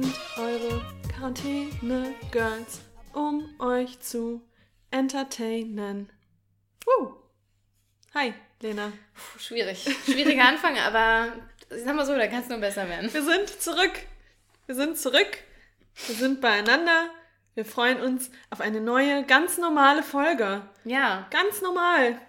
sind eure Quarantäne-Girls, um euch zu entertainen. Woo. Hi, Lena. Puh, schwierig. Schwieriger Anfang, aber ich sag mal so, da kann es nur besser werden. Wir sind zurück. Wir sind zurück. Wir sind beieinander. Wir freuen uns auf eine neue, ganz normale Folge. Ja. Ganz normal.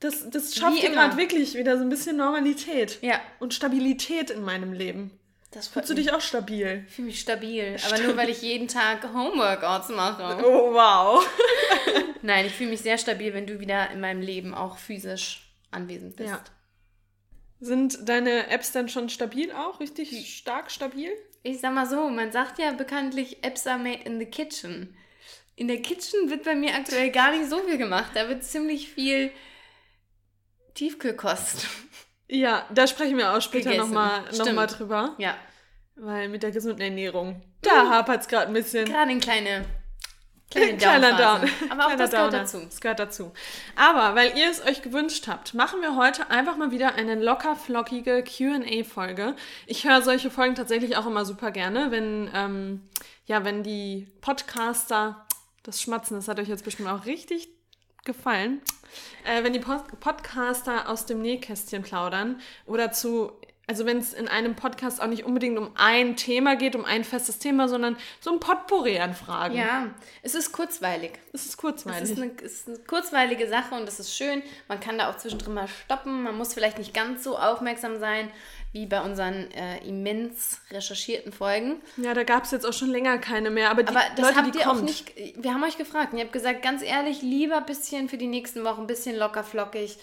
Das, das schafft gerade wirklich wieder so ein bisschen Normalität Ja. und Stabilität in meinem Leben. Das Fühlst du dich auch stabil? Ich fühle mich stabil. Aber nur, weil ich jeden Tag Homeworkouts mache. Oh, wow. Nein, ich fühle mich sehr stabil, wenn du wieder in meinem Leben auch physisch anwesend bist. Ja. Sind deine Apps dann schon stabil auch? Richtig stark stabil? Ich sag mal so, man sagt ja bekanntlich, Apps are made in the kitchen. In der Kitchen wird bei mir aktuell gar nicht so viel gemacht. Da wird ziemlich viel Tiefkühlkost. Ja, da sprechen wir auch später nochmal noch mal drüber. Ja, Weil mit der gesunden Ernährung, da hapert es gerade ein bisschen. gerade in kleine, kleine Kleiner. Down. Aber auch das gehört Downer. dazu. Das gehört dazu. Aber weil ihr es euch gewünscht habt, machen wir heute einfach mal wieder eine locker flockige QA-Folge. Ich höre solche Folgen tatsächlich auch immer super gerne, wenn, ähm, ja, wenn die Podcaster, das Schmatzen, das hat euch jetzt bestimmt auch richtig gefallen, äh, wenn die Pod Podcaster aus dem Nähkästchen plaudern oder zu. Also wenn es in einem Podcast auch nicht unbedingt um ein Thema geht, um ein festes Thema, sondern so ein Potpourri an Fragen. Ja, es ist kurzweilig. Es ist Es kurzweilig. ist, eine, es ist eine kurzweilige Sache und das ist schön. Man kann da auch zwischendrin mal stoppen. Man muss vielleicht nicht ganz so aufmerksam sein wie bei unseren äh, immens recherchierten Folgen. Ja, da gab es jetzt auch schon länger keine mehr. Aber die Aber das Leute, habt ihr auch kommt, nicht. Wir haben euch gefragt und ihr habt gesagt, ganz ehrlich, lieber ein bisschen für die nächsten Wochen, ein bisschen locker flockig.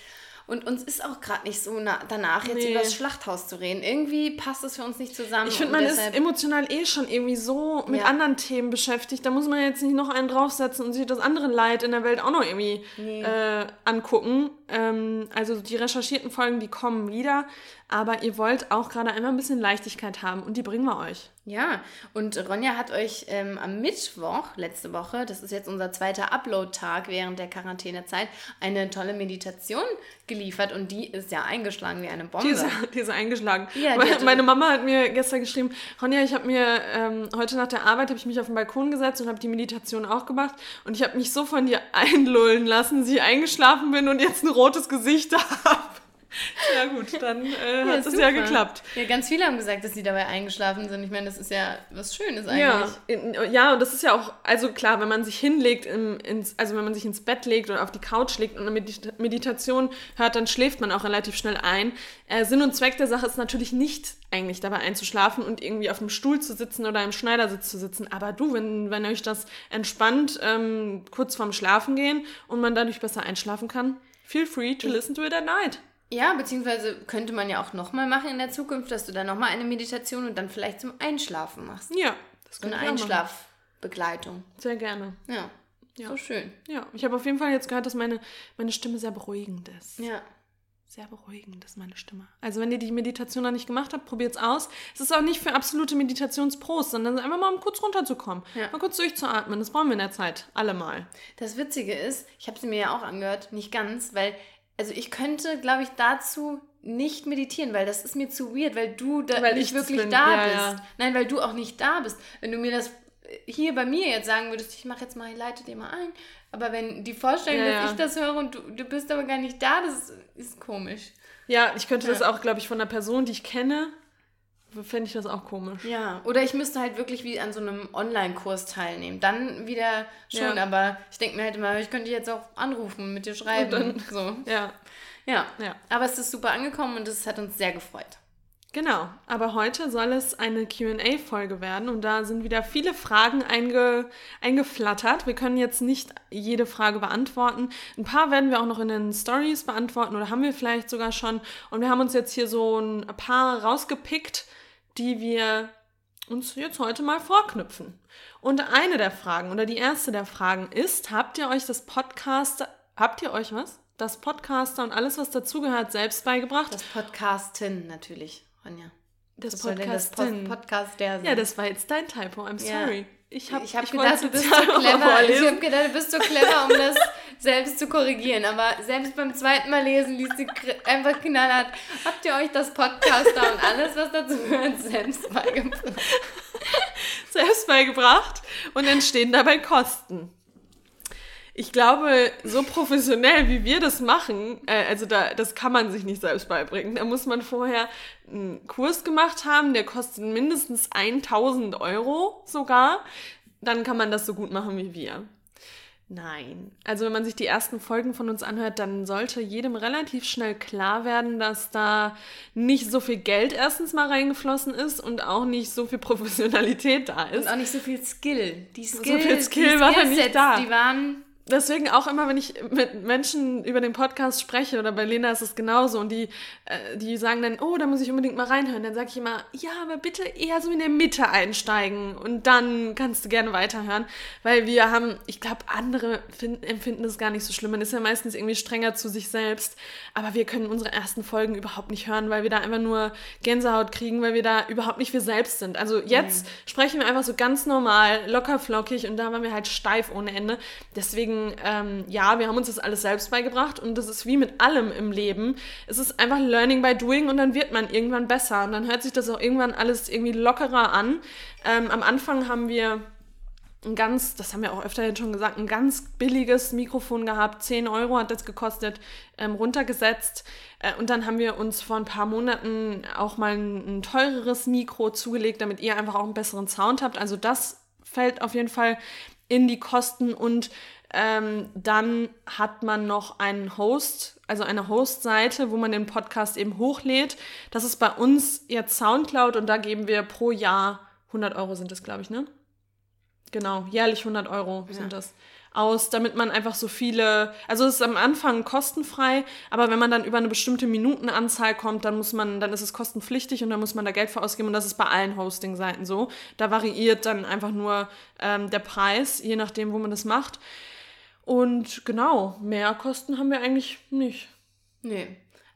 Und uns ist auch gerade nicht so na danach, jetzt Nee. über das Schlachthaus zu reden. Irgendwie passt es für uns nicht zusammen. Ich finde, man ist emotional eh schon irgendwie so mit Ja. anderen Themen beschäftigt. Da muss man jetzt nicht noch einen draufsetzen und sich das andere Leid in der Welt auch noch irgendwie Nee. äh, angucken. Ähm, also die recherchierten Folgen, die kommen wieder. Aber ihr wollt auch gerade einmal ein bisschen Leichtigkeit haben und die bringen wir euch. Ja, und Ronja hat euch ähm, am Mittwoch, letzte Woche, das ist jetzt unser zweiter Upload-Tag während der Quarantänezeit, eine tolle Meditation geliefert und die ist ja eingeschlagen wie eine Bombe. Die ist, die ist eingeschlagen. Ja, die Meine Mama hat mir gestern geschrieben, Ronja, ich habe mir ähm, heute nach der Arbeit habe ich mich auf den Balkon gesetzt und habe die Meditation auch gemacht und ich habe mich so von dir einlullen lassen, dass ich eingeschlafen bin und jetzt ein rotes Gesicht habe. Ja gut, dann äh, hat es ja geklappt. Ja, ganz viele haben gesagt, dass sie dabei eingeschlafen sind. Ich meine, das ist ja was Schönes eigentlich. Ja, ja, und das ist ja auch, also klar, wenn man sich hinlegt, im, ins, also wenn man sich ins Bett legt oder auf die Couch legt und eine Medita- Meditation hört, dann schläft man auch relativ schnell ein. Äh, Sinn und Zweck der Sache ist natürlich nicht eigentlich dabei einzuschlafen und irgendwie auf dem Stuhl zu sitzen oder im Schneidersitz zu sitzen. Aber du, wenn, wenn euch das entspannt ähm, kurz vorm Schlafen gehen und man dadurch besser einschlafen kann, feel free to listen to it at night. Ja, beziehungsweise könnte man ja auch nochmal machen in der Zukunft, dass du dann nochmal eine Meditation und dann vielleicht zum Einschlafen machst. Ja, das So eine. Einschlafbegleitung. Sehr gerne. Ja. Ja. So schön. Ja, ich habe auf jeden Fall jetzt gehört, dass meine, meine Stimme sehr beruhigend ist. Ja. Sehr beruhigend ist meine Stimme. Also wenn ihr die Meditation noch nicht gemacht habt, probiert es aus. Es ist auch nicht für absolute Meditationspros, sondern einfach mal um kurz runterzukommen. Ja. Mal kurz durchzuatmen. Das brauchen wir in der Zeit. Alle mal. Das Witzige ist, ich habe sie mir ja auch angehört, nicht ganz, weil, also ich könnte, glaube ich, dazu nicht meditieren, weil das ist mir zu weird, weil du da Weil nicht wirklich bin. da Ja, bist. ja. Nein, weil du auch nicht da bist. Wenn du mir das hier bei mir jetzt sagen würdest, ich mache jetzt mal, ich leite dir mal ein, aber wenn die Vorstellung, Ja, dass ich das höre und du, du bist aber gar nicht da, das ist komisch. Ja, ich könnte das auch, glaube ich, von einer Person, die ich kenne, fände ich das auch komisch. Ja, oder ich müsste halt wirklich wie an so einem Online-Kurs teilnehmen. Dann wieder schon, Ja. aber ich denke mir halt immer, ich könnte jetzt auch anrufen, mit dir schreiben. dann- so. Ja, Ja. ja. Aber es ist super angekommen und es hat uns sehr gefreut. Genau, aber heute soll es eine QA-Folge werden und da sind wieder viele Fragen einge eingeflattert. Wir können jetzt nicht jede Frage beantworten. Ein paar werden wir auch noch in den Stories beantworten oder haben wir vielleicht sogar schon. Und wir haben uns jetzt hier so ein paar rausgepickt, die wir uns jetzt heute mal vorknüpfen. Und eine der Fragen oder die erste der Fragen ist, habt ihr euch das Podcast, habt ihr euch was? Das Podcaster und alles, was dazugehört, selbst beigebracht? Das Podcastin natürlich, Ronja. Das das Podcastin. Pod Podcast der sein? Ja, das war jetzt dein Typo. I'm sorry. Ich habe ich wollte gedacht, du bist so clever. Ich vorlesen. habe gedacht, du bist so clever, um das selbst zu korrigieren. Aber selbst beim zweiten Mal lesen liest sie einfach knallhart. Habt ihr euch das Podcaster und alles, was dazu gehört, selbst beigebracht? selbst beigebracht und entstehen dabei Kosten. Ich glaube, so professionell wie wir das machen, äh, also da, das kann man sich nicht selbst beibringen. Da muss man vorher einen Kurs gemacht haben, der kostet mindestens 1000 Euro sogar. Dann kann man das so gut machen wie wir. Nein. Also wenn man sich die ersten Folgen von uns anhört, dann sollte jedem relativ schnell klar werden, dass da nicht so viel Geld erstens mal reingeflossen ist und auch nicht so viel Professionalität da ist. Und auch nicht so viel Skill. Die Skill, so viel Skill war da nicht da. Die waren deswegen auch immer, wenn ich mit Menschen über den Podcast spreche, oder bei Lena ist es genauso, und die, äh, die sagen dann, oh, da muss ich unbedingt mal reinhören, dann sage ich immer, ja, aber bitte eher so in der Mitte einsteigen und dann kannst du gerne weiterhören, weil wir haben, ich glaube, andere finden, empfinden das gar nicht so schlimm. Man ist ja meistens irgendwie strenger zu sich selbst, aber wir können unsere ersten Folgen überhaupt nicht hören, weil wir da einfach nur Gänsehaut kriegen, weil wir da überhaupt nicht wir selbst sind. Also jetzt mhm. sprechen wir einfach so ganz normal, locker flockig und da waren wir halt steif ohne Ende. Deswegen deswegen, ähm, ja, wir haben uns das alles selbst beigebracht und das ist wie mit allem im Leben. Es ist einfach Learning by Doing und dann wird man irgendwann besser und dann hört sich das auch irgendwann alles irgendwie lockerer an. Ähm, am Anfang haben wir ein ganz, das haben wir auch öfter jetzt schon gesagt, ein ganz billiges Mikrofon gehabt. 10 Euro hat das gekostet, ähm, runtergesetzt. Äh, und dann haben wir uns vor ein paar Monaten auch mal ein, ein, teureres Mikro zugelegt, damit ihr einfach auch einen besseren Sound habt. Also das fällt auf jeden Fall in die Kosten und ähm, dann hat man noch einen Host, also eine Host-Seite, wo man den Podcast eben hochlädt. Das ist bei uns jetzt Soundcloud und da geben wir pro Jahr 100 Euro sind das, glaube ich, ne? Genau, jährlich 100 Euro sind das aus, damit man einfach so viele, also es ist am Anfang kostenfrei, aber wenn man dann über eine bestimmte Minutenanzahl kommt, dann muss man, dann ist es kostenpflichtig und dann muss man da Geld für ausgeben und das ist bei allen Hosting-Seiten so. Da variiert dann einfach nur ähm, der Preis, je nachdem, wo man das macht. Und genau, mehr Kosten haben wir eigentlich nicht. Nee.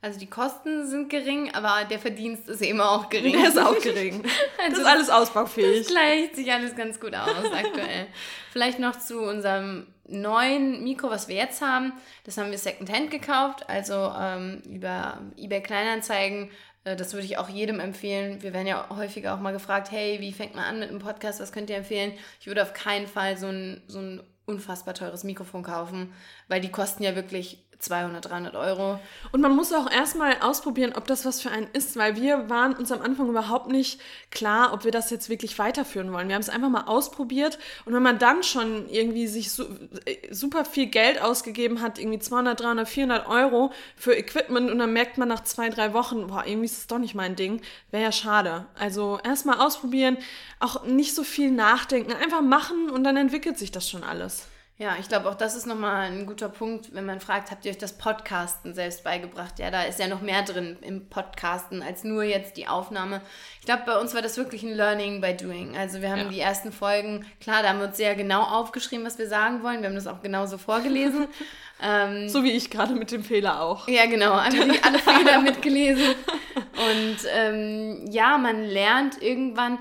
Also die Kosten sind gering, aber der Verdienst ist eben auch gering. Der ist auch gering. also das ist alles ausbaufähig. Das gleicht sich alles ganz gut aus aktuell. Vielleicht noch zu unserem neuen Mikro, was wir jetzt haben. Das haben wir Secondhand gekauft, also ähm, über eBay Kleinanzeigen. Äh, das würde ich auch jedem empfehlen. Wir werden ja häufiger auch mal gefragt, hey, wie fängt man an mit einem Podcast? Was könnt ihr empfehlen? Ich würde auf keinen Fall so ein, so ein unfassbar teures Mikrofon kaufen, weil die kosten ja wirklich 200, 300 Euro. Und man muss auch erstmal ausprobieren, ob das was für einen ist, weil wir waren uns am Anfang überhaupt nicht klar, ob wir das jetzt wirklich weiterführen wollen. Wir haben es einfach mal ausprobiert und wenn man dann schon irgendwie sich su äh, super viel Geld ausgegeben hat, irgendwie 200, 300, 400 Euro für Equipment und dann merkt man nach zwei, drei Wochen, boah, irgendwie ist das doch nicht mein Ding, wäre ja schade. Also erstmal ausprobieren, auch nicht so viel nachdenken, einfach machen und dann entwickelt sich das schon alles. Ja, ich glaube auch das ist nochmal ein guter Punkt, wenn man fragt, habt ihr euch das Podcasten selbst beigebracht? Ja, da ist ja noch mehr drin im Podcasten als nur jetzt die Aufnahme. Ich glaube, bei uns war das wirklich ein Learning by Doing. Also wir haben ja. die ersten Folgen, klar, da haben wir uns sehr genau aufgeschrieben, was wir sagen wollen. Wir haben das auch genauso vorgelesen. ähm, so wie ich gerade mit dem Fehler auch. Ja, genau, einfach alle Fehler mitgelesen. Und ähm, ja, man lernt irgendwann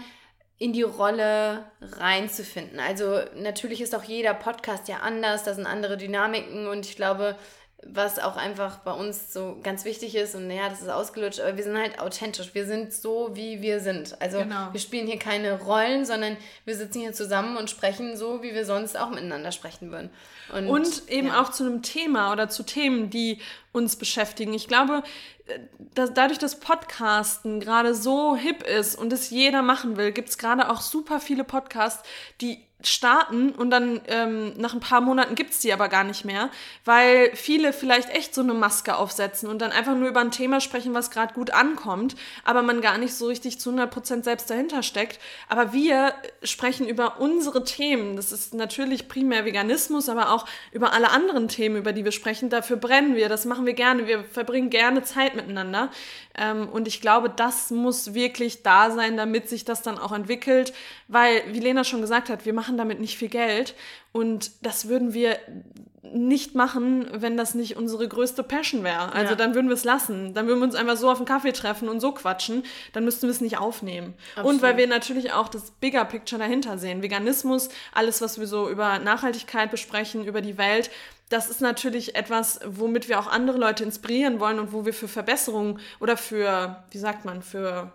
in die Rolle reinzufinden. Also natürlich ist auch jeder Podcast ja anders, da sind andere Dynamiken und ich glaube, was auch einfach bei uns so ganz wichtig ist und naja, das ist ausgelutscht, aber wir sind halt authentisch. Wir sind so, wie wir sind. Also genau. wir spielen hier keine Rollen, sondern wir sitzen hier zusammen und sprechen so, wie wir sonst auch miteinander sprechen würden. Und, und eben ja. auch zu einem Thema oder zu Themen, die uns beschäftigen. Ich glaube, dass dadurch, dass Podcasten gerade so hip ist und es jeder machen will, gibt es gerade auch super viele Podcasts, die starten und dann ähm, nach ein paar Monaten gibt es die aber gar nicht mehr, weil viele vielleicht echt so eine Maske aufsetzen und dann einfach nur über ein Thema sprechen, was gerade gut ankommt, aber man gar nicht so richtig zu 100% selbst dahinter steckt. Aber wir sprechen über unsere Themen. Das ist natürlich primär Veganismus, aber auch über alle anderen Themen, über die wir sprechen. Dafür brennen wir, das machen wir gerne. Wir verbringen gerne Zeit miteinander. Ähm, und ich glaube, das muss wirklich da sein, damit sich das dann auch entwickelt, weil, wie Lena schon gesagt hat, wir machen damit nicht viel Geld und das würden wir nicht machen, wenn das nicht unsere größte Passion wäre. Also ja. dann würden wir es lassen. Dann würden wir uns einfach so auf einen Kaffee treffen und so quatschen. Dann müssten wir es nicht aufnehmen. Absolut. Und weil wir natürlich auch das Bigger Picture dahinter sehen. Veganismus, alles, was wir so über Nachhaltigkeit besprechen, über die Welt, das ist natürlich etwas, womit wir auch andere Leute inspirieren wollen und wo wir für Verbesserungen oder für, wie sagt man, für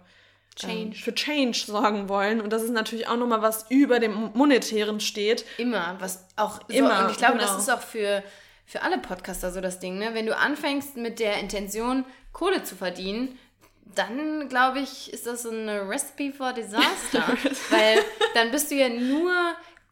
Change. für Change sorgen wollen. Und das ist natürlich auch nochmal was über dem Monetären steht. Immer, was auch so, Immer, und ich glaube, genau. das ist auch für, für alle Podcaster so das Ding, ne? Wenn du anfängst mit der Intention, Kohle zu verdienen, dann glaube ich, ist das eine Recipe for Disaster. weil dann bist du ja nur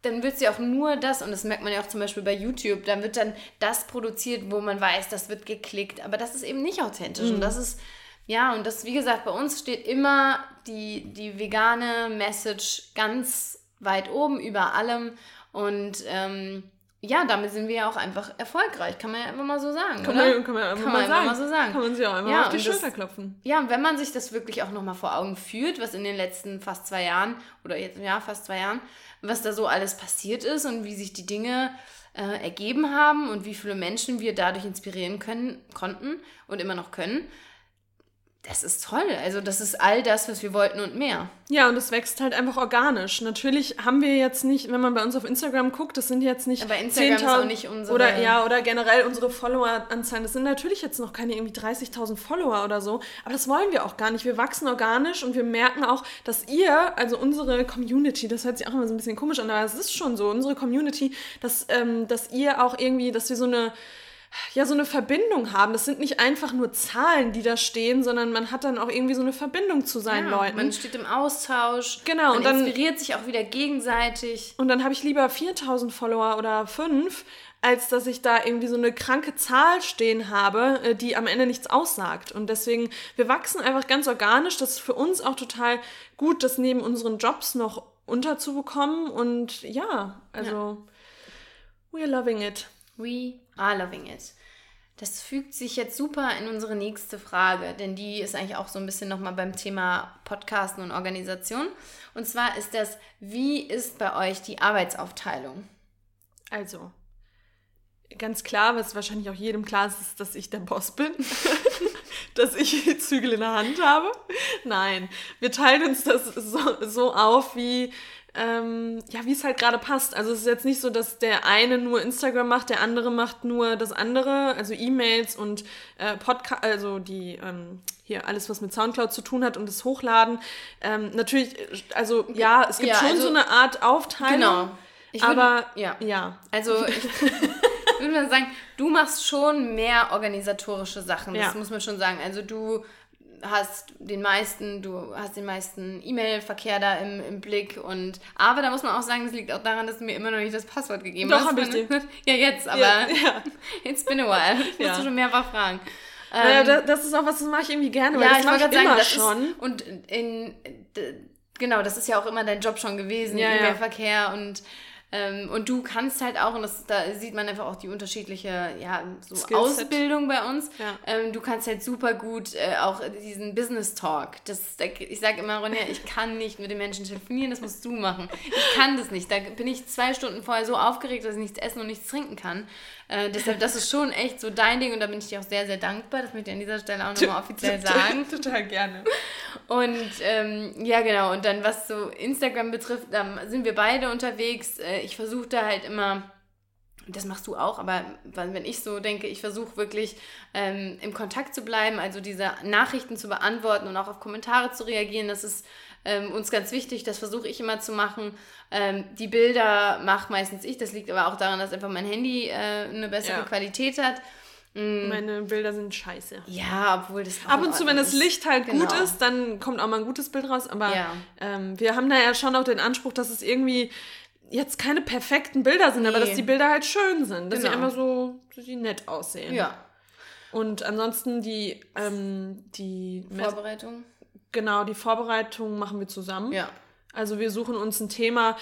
dann willst du ja auch nur das, und das merkt man ja auch zum Beispiel bei YouTube, dann wird dann das produziert, wo man weiß, das wird geklickt, aber das ist eben nicht authentisch. Mhm. Und das ist, ja, und das, wie gesagt, bei uns steht immer die, die vegane Message ganz weit oben über allem. Und ähm, ja, damit sind wir ja auch einfach erfolgreich, kann man ja einfach mal so sagen. Kann, oder? Man, kann man, einfach, kann man mal, mal so sagen. Kann man sich auch einfach ja, auf die Schulter das, klopfen. Ja, und wenn man sich das wirklich auch nochmal vor Augen führt, was in den letzten fast zwei Jahren, oder jetzt, ja, fast zwei Jahren, was da so alles passiert ist und wie sich die Dinge äh, ergeben haben und wie viele Menschen wir dadurch inspirieren können, konnten und immer noch können, das ist toll. Also das ist all das, was wir wollten und mehr. Ja, und es wächst halt einfach organisch. Natürlich haben wir jetzt nicht, wenn man bei uns auf Instagram guckt, das sind jetzt nicht Aber Instagram ist auch nicht unsere... Oder, ja, oder generell unsere Follower-Anzahlen. Das sind natürlich jetzt noch keine irgendwie 30.000 Follower oder so. Aber das wollen wir auch gar nicht. Wir wachsen organisch und wir merken auch, dass ihr, also unsere Community, das hört sich auch immer so ein bisschen komisch an, aber es ist schon so, unsere Community, dass, ähm, dass ihr auch irgendwie, dass wir so eine ja so eine Verbindung haben. Das sind nicht einfach nur Zahlen, die da stehen, sondern man hat dann auch irgendwie so eine Verbindung zu seinen ja, Leuten. Man steht im Austausch. Genau. Man und dann inspiriert sich auch wieder gegenseitig. Und dann habe ich lieber 4000 Follower oder 5, als dass ich da irgendwie so eine kranke Zahl stehen habe, äh, die am Ende nichts aussagt. Und deswegen, wir wachsen einfach ganz organisch. Das ist für uns auch total gut, das neben unseren Jobs noch unterzubekommen. Und ja, also, ja. we're loving it. We are loving it. Das fügt sich jetzt super in unsere nächste Frage, denn die ist eigentlich auch so ein bisschen nochmal beim Thema Podcasten und Organisation. Und zwar ist das, wie ist bei euch die Arbeitsaufteilung? Also, ganz klar, was wahrscheinlich auch jedem klar ist, ist, dass ich der Boss bin. dass ich die Zügel in der Hand habe. Nein, wir teilen uns das so, so auf, wie ähm, ja, wie es halt gerade passt. Also es ist jetzt nicht so, dass der eine nur Instagram macht, der andere macht nur das andere, also E-Mails und äh, Podcast, also die ähm, hier alles, was mit Soundcloud zu tun hat und das Hochladen. Ähm, natürlich, also ja, es gibt ja, schon also, so eine Art Aufteilung. Genau. Ich aber ja. ja. Also ich würde mal sagen, du machst schon mehr organisatorische Sachen. Das ja. muss man schon sagen. Also du hast den meisten, du hast den meisten E-Mail-Verkehr da im, im Blick und aber da muss man auch sagen, das liegt auch daran, dass du mir immer noch nicht das Passwort gegeben Doch, hast. Doch, ich dir. Ja, jetzt, aber ja, ja. it's been a while. Ich ja. musste schon mehrfach fragen. Naja, ähm, das ist auch was, das mache ich irgendwie gerne, weil ja, das mache ich immer sagen, schon. Ist, und in, genau, das ist ja auch immer dein Job schon gewesen, E-Mail-Verkehr und ähm, und du kannst halt auch, und das, da sieht man einfach auch die unterschiedliche ja, so Ausbildung bei uns, ja. ähm, du kannst halt super gut äh, auch diesen Business Talk. Das, da, ich sage immer, Ronja, ich kann nicht mit den Menschen telefonieren, das musst du machen. Ich kann das nicht. Da bin ich zwei Stunden vorher so aufgeregt, dass ich nichts essen und nichts trinken kann. Äh, deshalb, das ist schon echt so dein Ding und da bin ich dir auch sehr, sehr dankbar. Das möchte ich an dieser Stelle auch nochmal offiziell sagen. Total gerne. Und ähm, ja, genau. Und dann, was so Instagram betrifft, da sind wir beide unterwegs. Äh, ich versuche da halt immer das machst du auch, aber wenn ich so denke, ich versuche wirklich ähm, im Kontakt zu bleiben, also diese Nachrichten zu beantworten und auch auf Kommentare zu reagieren, das ist ähm, uns ganz wichtig, das versuche ich immer zu machen. Ähm, die Bilder mache meistens ich, das liegt aber auch daran, dass einfach mein Handy äh, eine bessere ja. Qualität hat. Mm. Meine Bilder sind scheiße. Ja, obwohl das. Ab und zu, wenn das Licht halt genau. gut ist, dann kommt auch mal ein gutes Bild raus. Aber ja. ähm, wir haben da ja schon auch den Anspruch, dass es irgendwie jetzt keine perfekten Bilder sind, nee. aber dass die Bilder halt schön sind. Dass genau. sie einfach so, dass sie nett aussehen. Ja. Und ansonsten die, ähm, die Vorbereitung. Genau, die Vorbereitung machen wir zusammen. Ja. Also wir suchen uns ein Thema.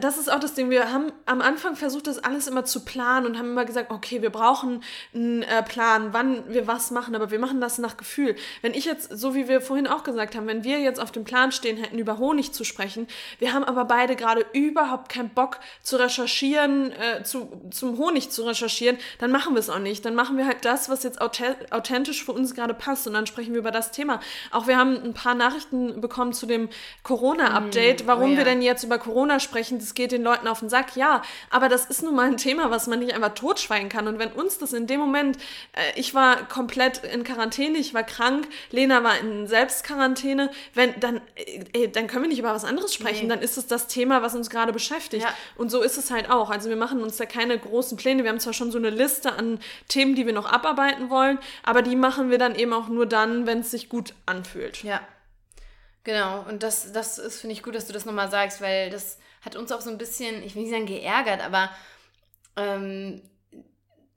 Das ist auch das Ding. Wir haben am Anfang versucht, das alles immer zu planen und haben immer gesagt, okay, wir brauchen einen äh, Plan, wann wir was machen, aber wir machen das nach Gefühl. Wenn ich jetzt, so wie wir vorhin auch gesagt haben, wenn wir jetzt auf dem Plan stehen hätten, über Honig zu sprechen, wir haben aber beide gerade überhaupt keinen Bock zu recherchieren, äh, zu, zum Honig zu recherchieren, dann machen wir es auch nicht. Dann machen wir halt das, was jetzt authentisch für uns gerade passt und dann sprechen wir über das Thema. Auch wir haben ein paar Nachrichten bekommen zu dem Corona-Update. Clickbait, warum oh, ja. wir denn jetzt über Corona sprechen, das geht den Leuten auf den Sack. Ja, aber das ist nun mal ein Thema, was man nicht einfach totschweigen kann. Und wenn uns das in dem Moment, äh, ich war komplett in Quarantäne, ich war krank, Lena war in Selbstquarantäne, wenn, dann, äh, dann können wir nicht über was anderes sprechen. Nee. Dann ist es das Thema, was uns gerade beschäftigt. Ja. Und so ist es halt auch. Also wir machen uns da keine großen Pläne. Wir haben zwar schon so eine Liste an Themen, die wir noch abarbeiten wollen, aber die machen wir dann eben auch nur dann, wenn es sich gut anfühlt. Ja. Genau, und das, das ist, finde ich gut, dass du das nochmal sagst, weil das hat uns auch so ein bisschen, ich will nicht sagen geärgert, aber ähm,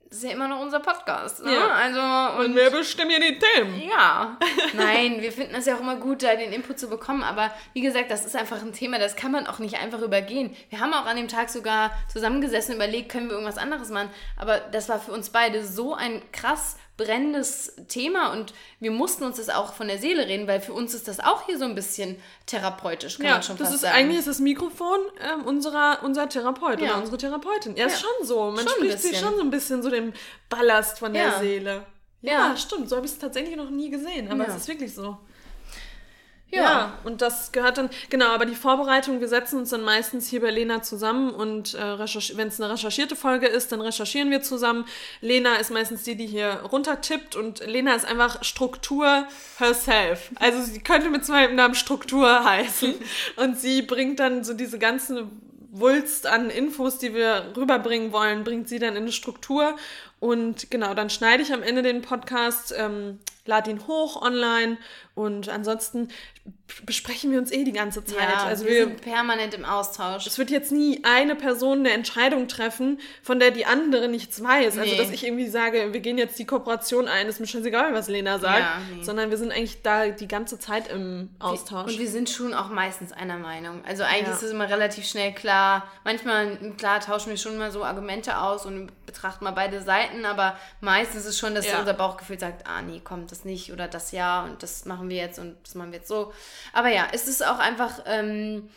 das ist ja immer noch unser Podcast. Ne? Ja. Also, und, und wir bestimmen ja die Themen. Ja. Nein, wir finden es ja auch immer gut, da den Input zu bekommen. Aber wie gesagt, das ist einfach ein Thema, das kann man auch nicht einfach übergehen. Wir haben auch an dem Tag sogar zusammengesessen und überlegt, können wir irgendwas anderes machen. Aber das war für uns beide so ein krass brennendes Thema und wir mussten uns das auch von der Seele reden, weil für uns ist das auch hier so ein bisschen therapeutisch, kann ja, man schon das fast ist, sagen. Eigentlich ist das Mikrofon ähm, unserer, unser Therapeut ja. oder unsere Therapeutin. Ja, ja. ist schon so. Man schon spricht sich schon so ein bisschen so dem Ballast von der. Seele. Ja, stimmt. So habe ich es tatsächlich noch nie gesehen, aber es ist wirklich so. Ja. ja. und das gehört dann, genau, aber die Vorbereitung, wir setzen uns dann meistens hier bei Lena zusammen und äh, wenn es eine recherchierte Folge ist, dann recherchieren wir zusammen. Lena ist meistens die, die hier runtertippt und Lena ist einfach Struktur herself. Also sie könnte mit zweiten Namen Struktur heißen und sie bringt dann so diese ganzen Wulst an Infos, die wir rüberbringen wollen, bringt sie dann in eine Struktur und genau, dann schneide ich am Ende den Podcast, ähm, lade ihn hoch online und ansonsten besprechen wir uns eh die ganze Zeit. Ja, also wir, wir sind permanent im Austausch. Es wird jetzt nie eine Person eine Entscheidung treffen, von der die andere nichts weiß. Also, nee. Also dass ich irgendwie sage, wir gehen jetzt die Kooperation ein, ist mir scheißegal, was Lena sagt, ja, nee. sondern wir sind eigentlich da die ganze Zeit im Austausch. Und wir sind schon auch meistens einer Meinung. Also eigentlich ja. ist es immer relativ schnell klar. Manchmal, klar, tauschen wir schon mal so Argumente aus und betrachten mal beide Seiten, aber meistens ist es schon, dass unser Bauchgefühl sagt, ah nee, kommt das nicht oder das ja und das machen wir jetzt und das machen wir jetzt so. Aber ja, es ist auch einfach ähm,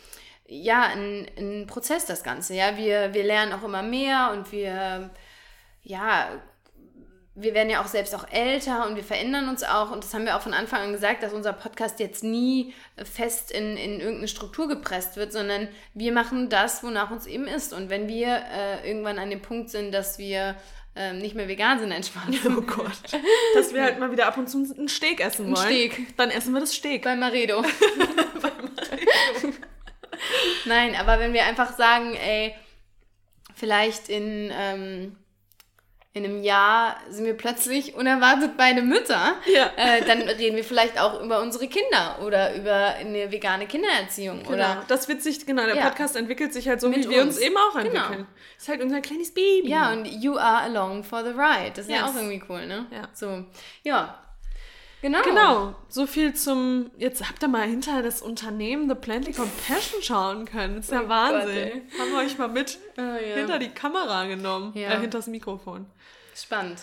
ja ein, ein Prozess das Ganze. Ja, wir, wir lernen auch immer mehr und wir ja wir werden ja auch selbst auch älter und wir verändern uns auch. Und das haben wir auch von Anfang an gesagt, dass unser Podcast jetzt nie fest in, in irgendeine Struktur gepresst wird, sondern wir machen das, wonach uns eben ist. Und wenn wir äh, irgendwann an dem Punkt sind, dass wir ähm, nicht mehr vegan sind, entspannt. Oh Gott. Dass wir halt mal wieder ab und zu einen Steak essen wollen. Ein Steak. Dann essen wir das Steak. Bei Maredo. Bei Maredo. Nein, aber wenn wir einfach sagen, ey, vielleicht in... Ähm, in einem Jahr sind wir plötzlich unerwartet beide Mütter, ja. äh, dann reden wir vielleicht auch über unsere Kinder oder über eine vegane Kindererziehung. Genau, oder das wird sich, genau, der ja. Podcast entwickelt sich halt so, Mit wie wir uns. uns eben auch genau. entwickeln. Genau. Ist halt unser kleines Baby. Ja, und you are along for the ride. Das ist yes. ja auch irgendwie cool, ne? Ja. So, ja. Genau. Genau. So viel zum. Jetzt habt ihr mal hinter das Unternehmen The Plantly Compassion schauen können. Das ist ja oh Wahnsinn. Gott, Haben wir euch mal mit oh, ja. hinter die Kamera genommen. Ja. Äh, hinter das Mikrofon. Spannend.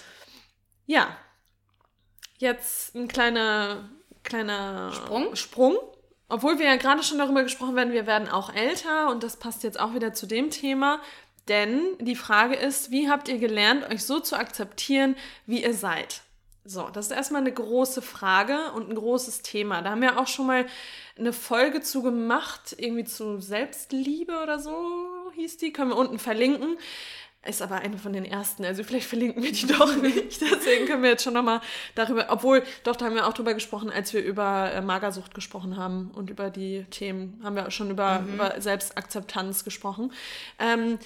Ja. Jetzt ein kleiner, kleiner Sprung. Sprung. Obwohl wir ja gerade schon darüber gesprochen werden, wir werden auch älter und das passt jetzt auch wieder zu dem Thema. Denn die Frage ist, wie habt ihr gelernt, euch so zu akzeptieren, wie ihr seid? So, das ist erstmal eine große Frage und ein großes Thema. Da haben wir auch schon mal eine Folge zu gemacht, irgendwie zu Selbstliebe oder so hieß die. Können wir unten verlinken. Ist aber eine von den ersten, also vielleicht verlinken wir die doch nicht. Deswegen können wir jetzt schon nochmal darüber, obwohl, doch, da haben wir auch drüber gesprochen, als wir über äh, Magersucht gesprochen haben und über die Themen, haben wir auch schon über, mhm. über Selbstakzeptanz gesprochen. Ähm,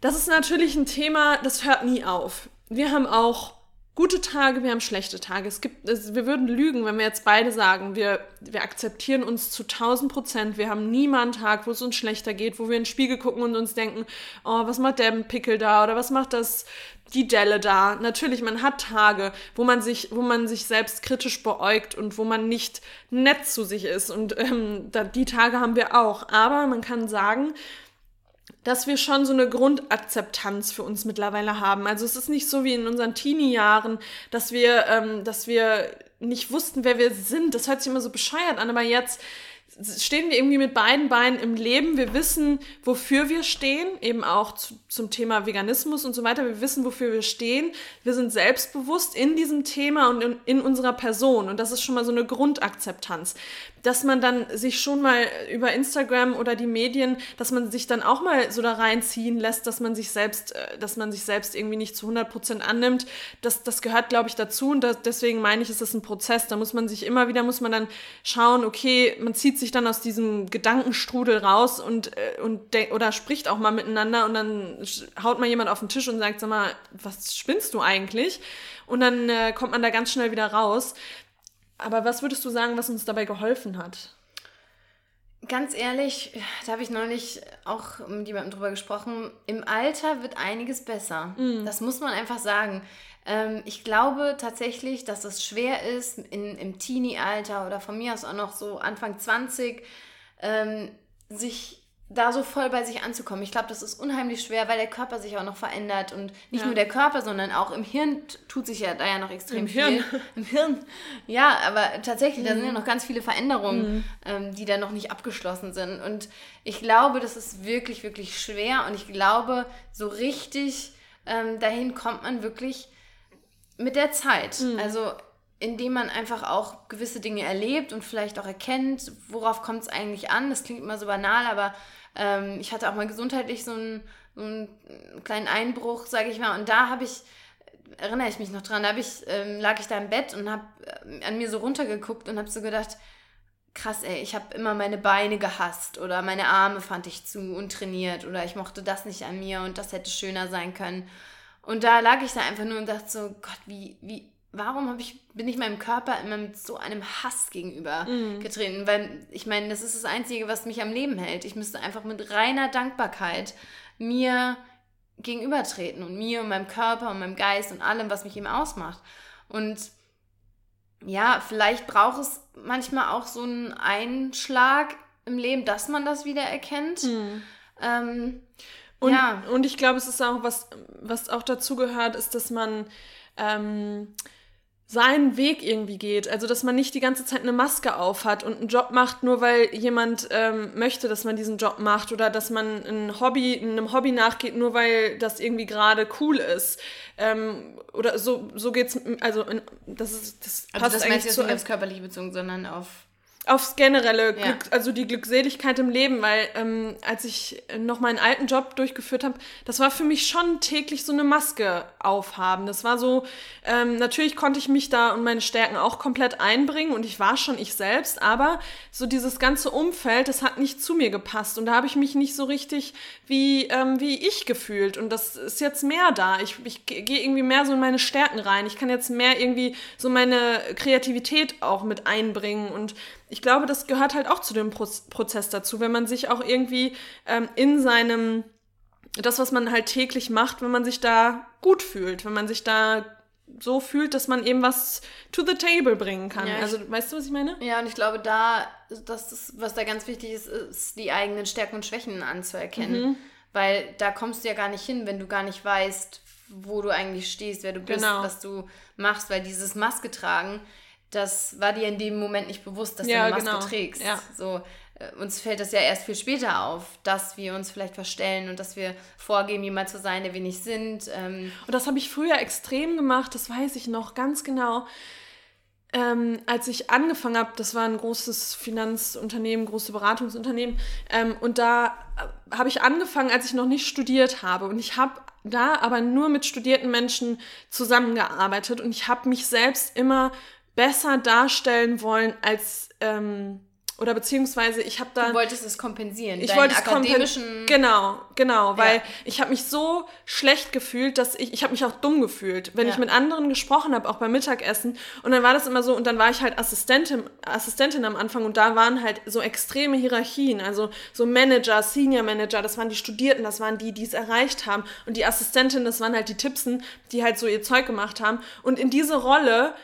das ist natürlich ein Thema, das hört nie auf. Wir haben auch gute Tage, wir haben schlechte Tage. Es gibt, es, wir würden lügen, wenn wir jetzt beide sagen, wir, wir akzeptieren uns zu 1000 Prozent. Wir haben nie mal einen Tag, wo es uns schlechter geht, wo wir in den Spiegel gucken und uns denken, oh, was macht der Pickel da oder was macht das die Delle da. Natürlich, man hat Tage, wo man sich, wo man sich selbst kritisch beäugt und wo man nicht nett zu sich ist. Und ähm, da, die Tage haben wir auch. Aber man kann sagen, dass wir schon so eine Grundakzeptanz für uns mittlerweile haben. Also es ist nicht so wie in unseren Teenie-Jahren, dass wir, ähm, dass wir nicht wussten, wer wir sind. Das hört sich immer so bescheuert an, aber jetzt stehen wir irgendwie mit beiden Beinen im Leben. Wir wissen, wofür wir stehen, eben auch zu, zum Thema Veganismus und so weiter. Wir wissen, wofür wir stehen. Wir sind selbstbewusst in diesem Thema und in, in, unserer Person. Und das ist schon mal so eine Grundakzeptanz. Dass man dann sich schon mal über Instagram oder die Medien, dass man sich dann auch mal so da reinziehen lässt, dass man sich selbst, äh, dass man sich selbst irgendwie nicht zu 100% annimmt. Das, das gehört, glaube ich, dazu und das, deswegen meine ich, ist das ein Prozess. Da muss man sich immer wieder, muss man dann schauen, okay, man zieht sich dann aus diesem Gedankenstrudel raus und, äh, und oder spricht auch mal miteinander und dann haut mal jemand auf den Tisch und sagt, sag mal, was spinnst du eigentlich? Und dann äh, kommt man da ganz schnell wieder raus. Aber was würdest du sagen, was uns dabei geholfen hat? Ganz ehrlich, da habe ich neulich auch mit jemandem drüber gesprochen. Im Alter wird einiges besser. Mm. Das muss man einfach sagen. Ähm, ich glaube tatsächlich, dass es schwer ist, in, im Teenie-Alter oder von mir aus auch noch so Anfang 20, ähm, sich da so voll bei sich anzukommen. Ich glaube, das ist unheimlich schwer, weil der Körper sich auch noch verändert und nicht ja. nur der Körper, sondern auch im Hirn tut sich ja da ja noch extrem Im viel. Hirn. Im Hirn. Ja, aber tatsächlich, mhm. da sind ja mhm. noch ganz viele Veränderungen, mhm. ähm, die da noch nicht abgeschlossen sind. Und ich glaube, das ist wirklich, wirklich schwer und ich glaube, so richtig ähm, dahin kommt man wirklich mit der Zeit. Mhm. Also indem man einfach auch gewisse Dinge erlebt und vielleicht auch erkennt, worauf kommt es eigentlich an. Das klingt immer so banal, aber ähm, ich hatte auch mal gesundheitlich so einen, so einen kleinen Einbruch, sage ich mal. Und da habe ich, erinnere ich mich noch dran, da ich, ähm, lag ich da im Bett und habe äh, an mir so runtergeguckt und habe so gedacht, krass, ey, ich habe immer meine Beine gehasst oder meine Arme fand ich zu untrainiert oder ich mochte das nicht an mir und das hätte schöner sein können. Und da lag ich da einfach nur und dachte so, Gott, wie, wie, warum ich, bin ich meinem Körper immer mit so einem Hass gegenüber mhm. getreten? Weil ich meine, das ist das Einzige, was mich am Leben hält. Ich müsste einfach mit reiner Dankbarkeit mir gegenübertreten und mir und meinem Körper und meinem Geist und allem, was mich eben ausmacht. Und ja, vielleicht braucht es manchmal auch so einen Einschlag im Leben, dass man das wieder erkennt. Mhm. Ähm, und, ja. und ich glaube, es ist auch was, was auch dazu gehört, ist, dass man ähm, seinen Weg irgendwie geht. Also, dass man nicht die ganze Zeit eine Maske auf hat und einen Job macht, nur weil jemand ähm, möchte, dass man diesen Job macht oder dass man ein Hobby, einem Hobby nachgeht, nur weil das irgendwie gerade cool ist. Ähm, oder so, so geht's, also, das ist, das also passt das eigentlich meinst du nicht aufs körperliche bezogen, sondern auf aufs generelle Glück, ja. also die Glückseligkeit im Leben, weil ähm, als ich noch meinen alten Job durchgeführt habe, das war für mich schon täglich so eine Maske aufhaben. Das war so, ähm, natürlich konnte ich mich da und meine Stärken auch komplett einbringen und ich war schon ich selbst, aber so dieses ganze Umfeld, das hat nicht zu mir gepasst und da habe ich mich nicht so richtig wie, ähm, wie ich gefühlt und das ist jetzt mehr da. Ich, ich gehe irgendwie mehr so in meine Stärken rein. Ich kann jetzt mehr irgendwie so meine Kreativität auch mit einbringen und ich glaube, das gehört halt auch zu dem Pro Prozess dazu, wenn man sich auch irgendwie ähm, in seinem, das, was man halt täglich macht, wenn man sich da gut fühlt, wenn man sich da so fühlt, dass man eben was to the table bringen kann. Ja, also, weißt du, was ich meine? Ja, und ich glaube, da, das ist, was da ganz wichtig ist, ist die eigenen Stärken und Schwächen anzuerkennen. Mhm. Weil da kommst du ja gar nicht hin, wenn du gar nicht weißt, wo du eigentlich stehst, wer du bist, genau. was du machst, weil dieses Maske tragen das war dir in dem Moment nicht bewusst, dass ja, du eine Maske genau. trägst. Ja. So, äh, uns fällt das ja erst viel später auf, dass wir uns vielleicht verstellen und dass wir vorgeben, jemand zu sein, der wir nicht sind. Ähm. Und das habe ich früher extrem gemacht, das weiß ich noch ganz genau. Ähm, als ich angefangen habe, das war ein großes Finanzunternehmen, große Beratungsunternehmen, ähm, und da äh, habe ich angefangen, als ich noch nicht studiert habe. Und ich habe da aber nur mit studierten Menschen zusammengearbeitet und ich habe mich selbst immer besser darstellen wollen als ähm, oder beziehungsweise ich habe da du wolltest es kompensieren ich wollte es kompensieren genau genau weil ja. ich habe mich so schlecht gefühlt dass ich ich habe mich auch dumm gefühlt wenn ja. ich mit anderen gesprochen habe auch beim Mittagessen und dann war das immer so und dann war ich halt Assistentin Assistentin am Anfang und da waren halt so extreme Hierarchien also so Manager Senior Manager das waren die Studierten das waren die die es erreicht haben und die Assistentin das waren halt die Tippsen die halt so ihr Zeug gemacht haben und in diese Rolle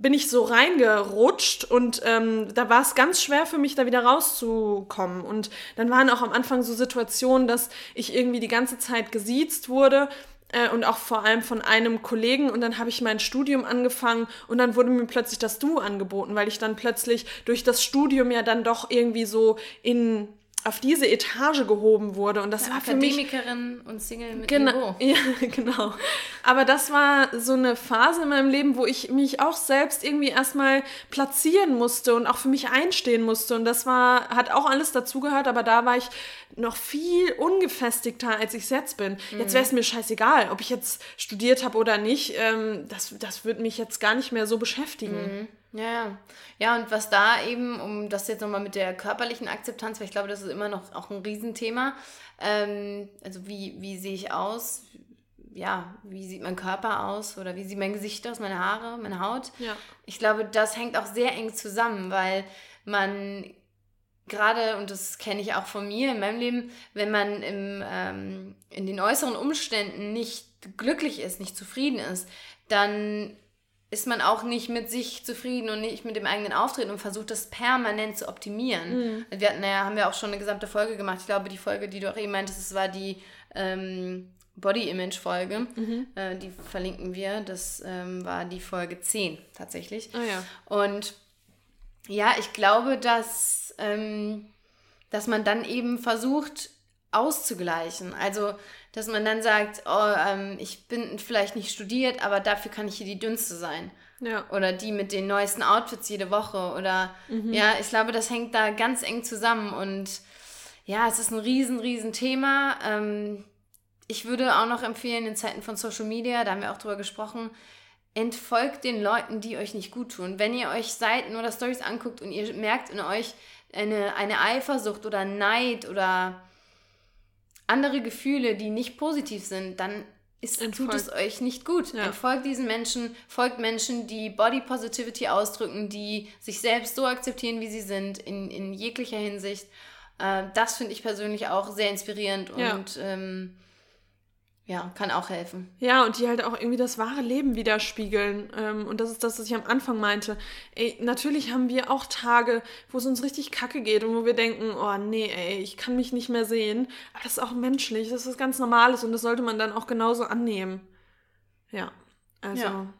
bin ich so reingerutscht und ähm, da war es ganz schwer für mich, da wieder rauszukommen. Und dann waren auch am Anfang so Situationen, dass ich irgendwie die ganze Zeit gesiezt wurde äh, und auch vor allem von einem Kollegen. Und dann habe ich mein Studium angefangen und dann wurde mir plötzlich das Du angeboten, weil ich dann plötzlich durch das Studium ja dann doch irgendwie so in auf diese Etage gehoben wurde. Und das ja, war für mich. Akademikerin und Single mit Genau, Niveau. ja, genau. Aber das war so eine Phase in meinem Leben, wo ich mich auch selbst irgendwie erstmal platzieren musste und auch für mich einstehen musste. Und das war, hat auch alles dazugehört, aber da war ich noch viel ungefestigter, als ich jetzt bin. Jetzt wäre es mir scheißegal, ob ich jetzt studiert habe oder nicht. Ähm, das, das würde mich jetzt gar nicht mehr so beschäftigen. Ja, ja. Ja, und was da eben, um das jetzt nochmal mit der körperlichen Akzeptanz, weil ich glaube, das ist immer noch auch ein Riesenthema. Ähm, also wie, wie sehe ich aus? Ja, wie sieht mein Körper aus? Oder wie sieht mein Gesicht aus, meine Haare, meine Haut? Ja. Ich glaube, das hängt auch sehr eng zusammen, weil man gerade, und das kenne ich auch von mir in meinem Leben, wenn man im, ähm, in den äußeren Umständen nicht glücklich ist, nicht zufrieden ist, dann ist man auch nicht mit sich zufrieden und nicht mit dem eigenen Auftreten und versucht das permanent zu optimieren. Wir hatten ja, haben ja auch schon eine gesamte Folge gemacht. Ich glaube, die Folge, die du auch eben meintest, das war die ähm, Body-Image-Folge. Äh, die verlinken wir. Das ähm, war die Folge 10 tatsächlich. Ah ja. Und ja, ich glaube, dass, ähm, dass man dann eben versucht auszugleichen. Also, dass man dann sagt, oh, ähm, ich bin vielleicht nicht studiert, aber dafür kann ich hier die dünnste sein. Ja. Oder die mit den neuesten Outfits jede Woche. Oder ja, ich glaube, das hängt da ganz eng zusammen. Und ja, es ist ein riesen, riesen Thema. Ähm, ich würde auch noch empfehlen, in Zeiten von Social Media, da haben wir auch drüber gesprochen, entfolgt den Leuten, die euch nicht gut tun. Wenn ihr euch Seiten oder Stories anguckt und ihr merkt in euch eine, eine Eifersucht oder Neid oder andere Gefühle, die nicht positiv sind, dann ist, tut es euch nicht gut. Ja. Entfolgt diesen Menschen, folgt Menschen, die Body Positivity ausdrücken, die sich selbst so akzeptieren, wie sie sind, in, in jeglicher Hinsicht. Äh, das finde ich persönlich auch sehr inspirierend und Ja. ähm, ja, kann auch helfen. Ja, und die halt auch irgendwie das wahre Leben widerspiegeln. Ähm, und das ist das, was ich am Anfang meinte. Ey, natürlich haben wir auch Tage, wo es uns richtig kacke geht und wo wir denken, oh nee, ey, ich kann mich nicht mehr sehen. Aber das ist auch menschlich, das ist was ganz Normales und das sollte man dann auch genauso annehmen. Ja, also Ja.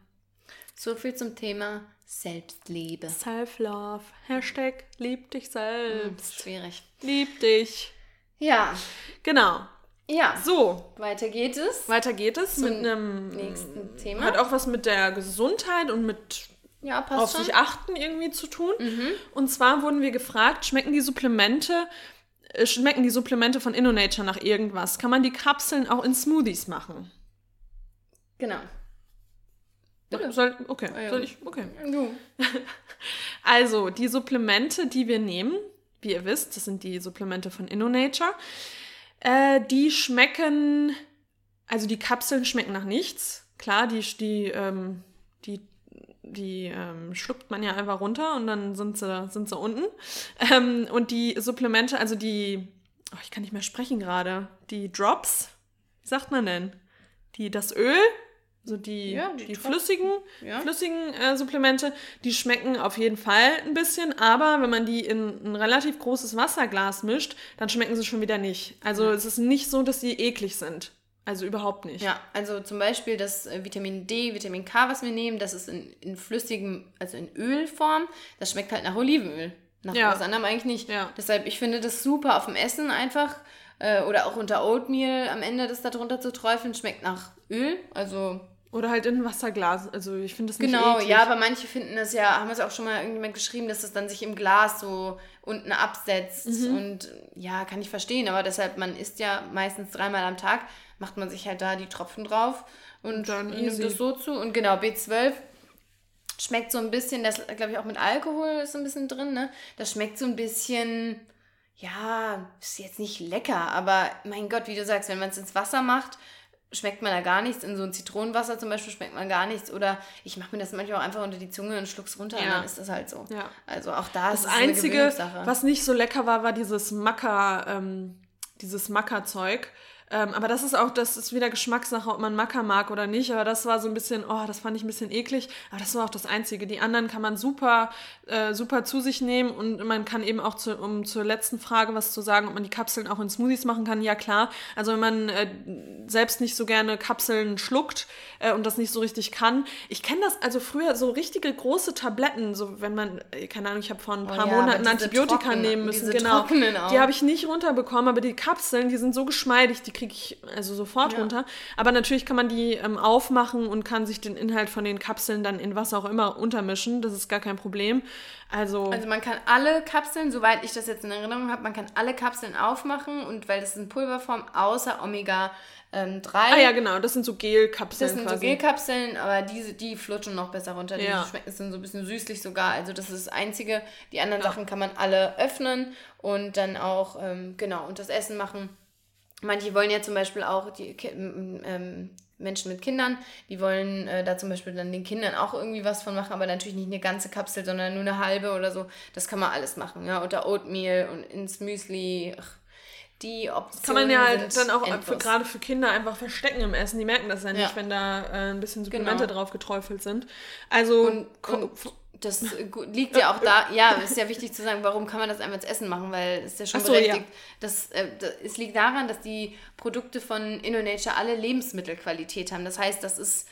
So viel zum Thema Selbstliebe. Self-Love. Hashtag lieb dich selbst. Schwierig. Lieb dich. Ja, Genau. Ja. So, Weiter geht es. weiter geht es mit Zum einem... Nächsten Thema. Hat auch was mit der Gesundheit und mit ja, auf schon. sich achten irgendwie zu tun. Und zwar wurden wir gefragt, schmecken die Supplemente, äh, schmecken die Supplemente von InnoNature nach irgendwas? Kann man die Kapseln auch in Smoothies machen? Genau. Soll, okay, ja. soll ich? Okay. Du. Also, die Supplemente, die wir nehmen, wie ihr wisst, das sind die Supplemente von InnoNature, äh, die schmecken, also die Kapseln schmecken nach nichts. Klar, die, die, ähm, die, die ähm, schluckt man ja einfach runter und dann sind sie, sind sie unten. Ähm, und die Supplemente, also die, oh, ich kann nicht mehr sprechen gerade, die Drops, wie sagt man denn? Die, das Öl, so die, Ja, die die, flüssigen, Ja. flüssigen äh, Supplemente, die schmecken auf jeden Fall ein bisschen, aber wenn man die in ein relativ großes Wasserglas mischt, dann schmecken sie schon wieder nicht. Also es ist nicht so, dass die eklig sind. Also überhaupt nicht. Ja, also zum Beispiel das äh, Vitamin D, Vitamin K, was wir nehmen, das ist in, in flüssigem, also in Ölform. Das schmeckt halt nach Olivenöl. Nach Ja. was anderem eigentlich nicht. Ja. Deshalb, ich finde das super auf dem Essen einfach. Äh, oder auch unter Oatmeal am Ende das da drunter zu träufeln, schmeckt nach Öl. Also Oder halt in ein Wasserglas. Also ich finde das nicht Genau, eklig. ja, aber manche finden das ja, haben es auch schon mal irgendjemand geschrieben, dass das dann sich im Glas so unten absetzt. Mhm. Und ja, kann ich verstehen, aber deshalb, man isst ja meistens dreimal am Tag, macht man sich halt da die Tropfen drauf und Dann nimmt easy. das so zu. Und genau, B12 schmeckt so ein bisschen, das glaube ich auch mit Alkohol ist so ein bisschen drin, ne? Das schmeckt so ein bisschen, ja, ist jetzt nicht lecker, aber mein Gott, wie du sagst, wenn man es ins Wasser macht, schmeckt man da gar nichts. In so ein Zitronenwasser zum Beispiel schmeckt man gar nichts. Oder ich mache mir das manchmal auch einfach unter die Zunge und schluck's runter und Ja. dann ist das halt so. Ja. Also auch da Das ist es eine Einzige, was nicht so lecker war, war dieses Maca, ähm, dieses Maca-Zeug. Ähm, aber das ist auch, das ist wieder Geschmackssache, ob man Macker mag oder nicht. Aber das war so ein bisschen, oh, das fand ich ein bisschen eklig. Aber das war auch das Einzige. Die anderen kann man super, äh, super zu sich nehmen und man kann eben auch, zu, um zur letzten Frage was zu sagen, ob man die Kapseln auch in Smoothies machen kann. Ja, klar. Also wenn man äh, selbst nicht so gerne Kapseln schluckt äh, und das nicht so richtig kann. Ich kenne das also früher so richtige große Tabletten, so wenn man, äh, keine Ahnung, ich habe vor ein oh paar oh ja, Monaten Antibiotika trocken, nehmen müssen. Genau. Die habe ich nicht runterbekommen, aber die Kapseln, die sind so geschmeidig, die kriege ich also sofort ja. runter. Aber natürlich kann man die ähm, aufmachen und kann sich den Inhalt von den Kapseln dann in was auch immer untermischen. Das ist gar kein Problem. Also, also man kann alle Kapseln, soweit ich das jetzt in Erinnerung habe, man kann alle Kapseln aufmachen und weil das in Pulverform außer Omega ähm, 3. Ah ja, genau, das sind so Gelkapseln. Das sind quasi. so Gelkapseln, aber diese, die flutschen noch besser runter. Die ja. schmecken sind so ein bisschen süßlich sogar. Also das ist das Einzige. Die anderen ja. Sachen kann man alle öffnen und dann auch, ähm, genau, und das Essen machen. Manche wollen ja zum Beispiel auch die ähm, Menschen mit Kindern, die wollen äh, da zum Beispiel dann den Kindern auch irgendwie was von machen, aber natürlich nicht eine ganze Kapsel, sondern nur eine halbe oder so. Das kann man alles machen, ja. Oder Oatmeal und ins Müsli. Ach, die Optionen Kann man ja halt dann auch für, gerade für Kinder einfach verstecken im Essen. Die merken das ja nicht, ja. wenn da äh, ein bisschen Supplemente genau. drauf geträufelt sind. Also und, und das liegt ja auch da, ja, ist ja wichtig zu sagen, warum kann man das einfach als Essen machen, weil es ist ja schon so, berechtigt. Ja. Das, äh, das, es liegt daran, dass die Produkte von InnoNature alle Lebensmittelqualität haben. Das heißt, das ist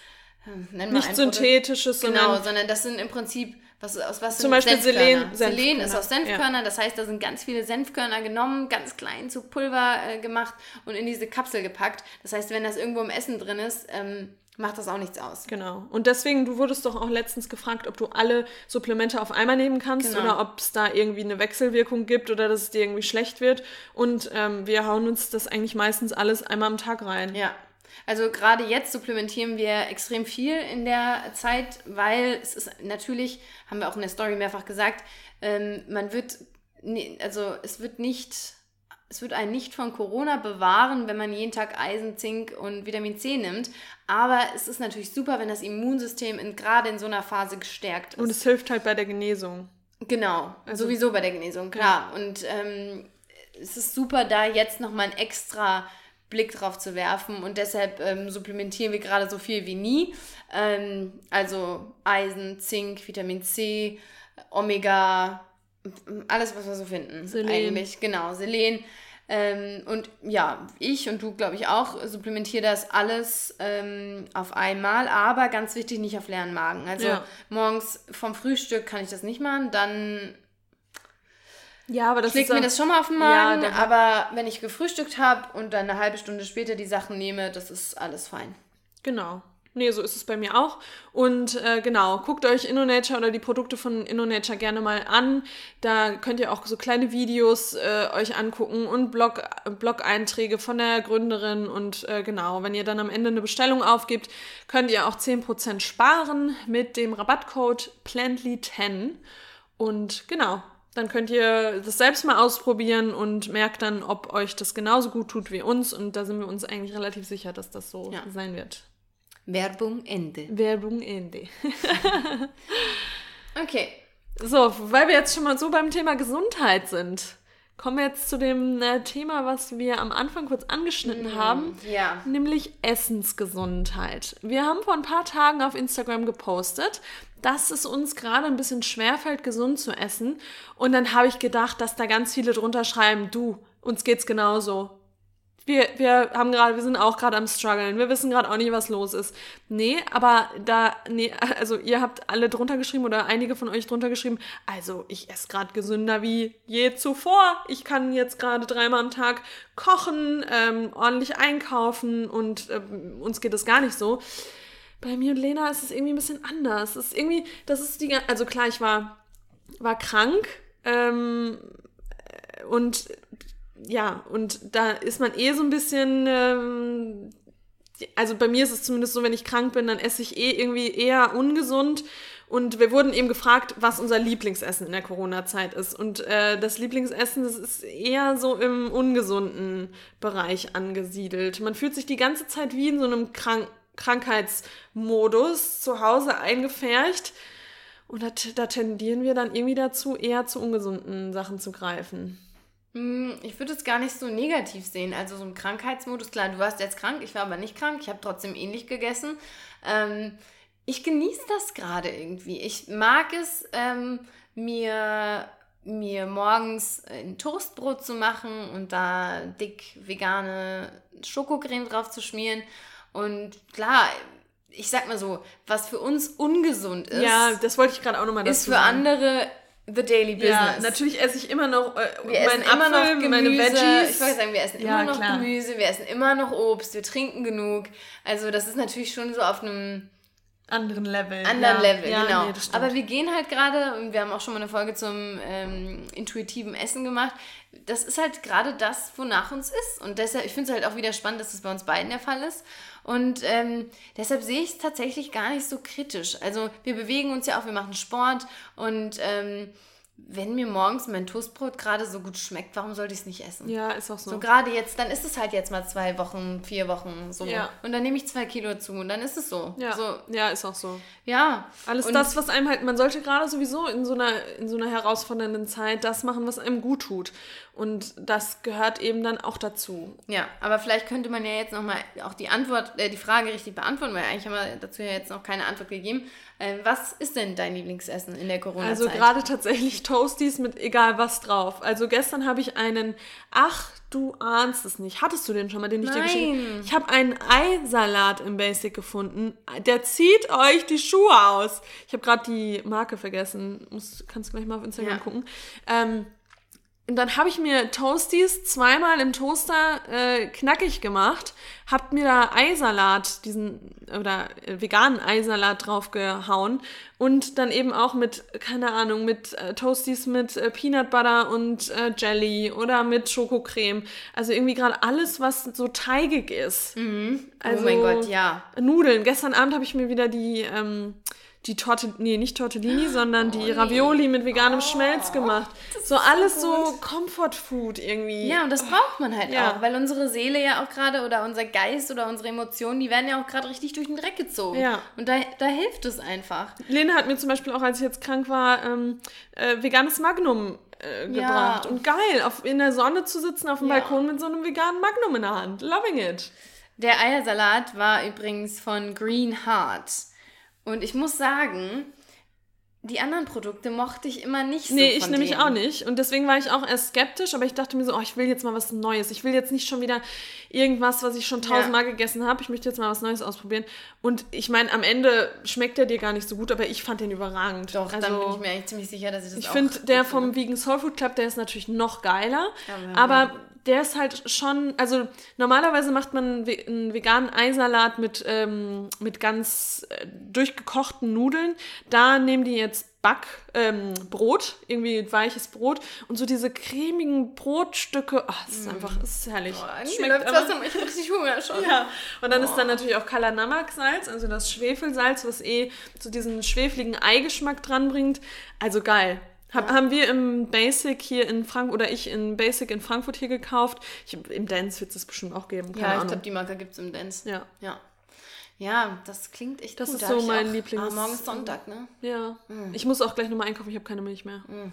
äh, nicht synthetisches, Produkt, genau, sondern das sind im Prinzip was, aus was Zum Beispiel Selen. Selen ist aus Senfkörner, ja. das heißt, da sind ganz viele Senfkörner genommen, ganz klein zu Pulver äh, gemacht und in diese Kapsel gepackt. Das heißt, wenn das irgendwo im Essen drin ist, ähm, macht das auch nichts aus. Genau. Und deswegen, du wurdest doch auch letztens gefragt, ob du alle Supplemente auf einmal nehmen kannst genau. oder ob es da irgendwie eine Wechselwirkung gibt oder dass es dir irgendwie schlecht wird. Und ähm, wir hauen uns das eigentlich meistens alles einmal am Tag rein. Ja, also gerade jetzt supplementieren wir extrem viel in der Zeit, weil es ist natürlich, haben wir auch in der Story mehrfach gesagt, ähm, man wird, also es wird nicht, es wird einen nicht von Corona bewahren, wenn man jeden Tag Eisen, Zink und Vitamin C nimmt. Aber es ist natürlich super, wenn das Immunsystem in, gerade in so einer Phase gestärkt ist. Und es hilft halt bei der Genesung. Genau, also, sowieso bei der Genesung, klar. Ja. Und ähm, es ist super, da jetzt nochmal ein extra Blick drauf zu werfen und deshalb ähm, supplementieren wir gerade so viel wie nie. Ähm, also Eisen, Zink, Vitamin C, Omega, alles, was wir so finden. Selen. Eigentlich, genau, Selen. Ähm, und ja, ich und du, glaube ich, auch supplementiere das alles ähm, auf einmal, aber ganz wichtig, nicht auf leeren Magen. Also ja. morgens vom Frühstück kann ich das nicht machen, dann ja, aber das schlägt mir das schon mal auf den Magen, ja, aber wenn ich gefrühstückt habe und dann eine halbe Stunde später die Sachen nehme, das ist alles fein. Genau. Nee, so ist es bei mir auch. Und äh, genau, guckt euch InnoNature oder die Produkte von InnoNature gerne mal an. Da könnt ihr auch so kleine Videos äh, euch angucken und Blog, Blog-Einträge von der Gründerin. Und äh, genau, wenn ihr dann am Ende eine Bestellung aufgibt, könnt ihr auch 10% sparen mit dem Rabattcode Plantly10. Und genau, dann könnt ihr das selbst mal ausprobieren und merkt dann, ob euch das genauso gut tut wie uns. Und da sind wir uns eigentlich relativ sicher, dass das so ja. sein wird. Werbung Ende. Werbung Ende. okay. So, weil wir jetzt schon mal so beim Thema Gesundheit sind, kommen wir jetzt zu dem äh, Thema, was wir am Anfang kurz angeschnitten mm, haben, ja. nämlich Essensgesundheit. Wir haben vor ein paar Tagen auf Instagram gepostet, dass es uns gerade ein bisschen schwerfällt, gesund zu essen. Und dann habe ich gedacht, dass da ganz viele drunter schreiben, du, uns geht's genauso. Wir, wir haben gerade, wir sind auch gerade am struggeln. Wir wissen gerade auch nicht, was los ist. Nee, aber da, nee, also ihr habt alle drunter geschrieben oder einige von euch drunter geschrieben, also ich esse gerade gesünder wie je zuvor. Ich kann jetzt gerade dreimal am Tag kochen, ähm, ordentlich einkaufen und ähm, uns geht es gar nicht so bei mir und Lena ist es irgendwie ein bisschen anders. Es ist irgendwie, das ist die, also klar, ich war, war krank ähm, und ja, und da ist man eh so ein bisschen, ähm, also bei mir ist es zumindest so, wenn ich krank bin, dann esse ich eh irgendwie eher ungesund. Und wir wurden eben gefragt, was unser Lieblingsessen in der Corona-Zeit ist. Und äh, das Lieblingsessen, das ist eher so im ungesunden Bereich angesiedelt. Man fühlt sich die ganze Zeit wie in so einem krank Krankheitsmodus zu Hause eingefärcht. Und da, da tendieren wir dann irgendwie dazu, eher zu ungesunden Sachen zu greifen. Hm, ich würde es gar nicht so negativ sehen. Also so ein Krankheitsmodus, klar, du warst jetzt krank, ich war aber nicht krank, ich habe trotzdem ähnlich gegessen. Ähm, ich genieße das gerade irgendwie. Ich mag es, ähm, mir, mir morgens ein Toastbrot zu machen und da dick vegane Schokocreme drauf zu schmieren. Und klar, ich sag mal so, was für uns ungesund ist. Ja, das wollte ich gerade auch nochmal dazu Ist für sagen. andere the daily business. Ja, natürlich esse ich immer noch äh, wir essen immer Apfel, noch Gemüse. meine Veggies. Ich wollte sagen, wir essen ja, immer noch klar. Gemüse, wir essen immer noch Obst, wir trinken genug. Also das ist natürlich schon so auf einem anderen Level. Anderen ja. Level, ja, genau. Nee, Aber wir gehen halt gerade, und wir haben auch schon mal eine Folge zum ähm, intuitiven Essen gemacht, das ist halt gerade das, wonach uns ist. Und deshalb, ich finde es halt auch wieder spannend, dass das bei uns beiden der Fall ist. Und ähm, deshalb sehe ich es tatsächlich gar nicht so kritisch. Also wir bewegen uns ja auch, wir machen Sport und ähm, wenn mir morgens mein Toastbrot gerade so gut schmeckt, warum sollte ich es nicht essen? Ja, ist auch so. So gerade jetzt, dann ist es halt jetzt mal zwei Wochen, vier Wochen so. Ja. Und dann nehme ich zwei Kilo zu und dann ist es so. Ja, so. ja ist auch so. Ja. Alles und das, was einem halt, man sollte gerade sowieso in so, einer, in so einer herausfordernden Zeit das machen, was einem gut tut. Und das gehört eben dann auch dazu. Ja, aber vielleicht könnte man ja jetzt nochmal auch die Antwort, äh, die Frage richtig beantworten, weil eigentlich haben wir dazu ja jetzt noch keine Antwort gegeben. Äh, was ist denn dein Lieblingsessen in der Corona-Zeit? Also gerade tatsächlich Toasties mit egal was drauf. Also gestern habe ich einen, ach, du ahnst es nicht. Hattest du den schon mal, den ich Nein. dir geschickt habe? Ich habe einen Eisalat im Basic gefunden. Der zieht euch die Schuhe aus. Ich habe gerade die Marke vergessen. Muss, kannst du gleich mal auf Instagram ja. gucken. Ähm, und dann habe ich mir Toasties zweimal im Toaster äh, knackig gemacht, hab mir da Eisalat, diesen oder äh, veganen Eisalat draufgehauen und dann eben auch mit, keine Ahnung, mit äh, Toasties mit äh, Peanut Butter und äh, Jelly oder mit Schokocreme. Also irgendwie gerade alles, was so teigig ist. Mhm. Oh also, mein Gott, ja. Nudeln. Gestern Abend habe ich mir wieder die ähm, die Torte, nee, nicht Tortellini, sondern oh, die Ravioli nee. mit veganem oh, Schmelz gemacht. So alles so, so Comfort Food irgendwie. Ja, und das braucht man halt ja. auch, weil unsere Seele ja auch gerade oder unser Geist oder unsere Emotionen, die werden ja auch gerade richtig durch den Dreck gezogen. Ja. Und da, da hilft es einfach. Lena hat mir zum Beispiel auch, als ich jetzt krank war, ähm, äh, veganes Magnum äh, gebracht. Ja. Und geil, auf, in der Sonne zu sitzen auf dem ja. Balkon mit so einem veganen Magnum in der Hand. Loving it. Der Eiersalat war übrigens von Green Heart. Und ich muss sagen, die anderen Produkte mochte ich immer nicht so. Nee, ich nämlich auch nicht. Und deswegen war ich auch erst skeptisch, aber ich dachte mir so, oh, ich will jetzt mal was Neues. Ich will jetzt nicht schon wieder irgendwas, was ich schon tausendmal ja. gegessen habe. Ich möchte jetzt mal was Neues ausprobieren. Und ich meine, am Ende schmeckt der dir gar nicht so gut, aber ich fand den überragend. Doch, also, dann bin ich mir eigentlich ziemlich sicher, dass ich das Ich finde, der vom Vegan Soul Food Club, der ist natürlich noch geiler. Ja, aber der ist halt schon, also normalerweise macht man einen veganen Eisalat mit, ähm, mit ganz äh, durchgekochten Nudeln. Da nehmen die jetzt Backbrot, ähm, irgendwie weiches Brot und so diese cremigen Brotstücke. Ach, das ist mm. einfach, das ist herrlich. Oh, Schmeckt das ich richtig Hunger schon. Ja. Und dann oh. ist dann natürlich auch Kalanamak-Salz, also das Schwefelsalz, was eh so diesen schwefligen Eigeschmack dran bringt. Also geil. Hab, ja. Haben wir im Basic hier in Frankfurt, oder ich in Basic in Frankfurt hier gekauft. Ich, Im Dance wird es bestimmt auch geben. Keine ja, ich glaube, die Marke gibt es im Dance. Ja. Ja. Ja, das klingt echt das gut. Das ist so mein Lieblings... Ah, morgen ist Sonntag, ne? Ja. Mhm. Ich muss auch gleich nochmal einkaufen, ich habe keine Milch mehr. Mhm.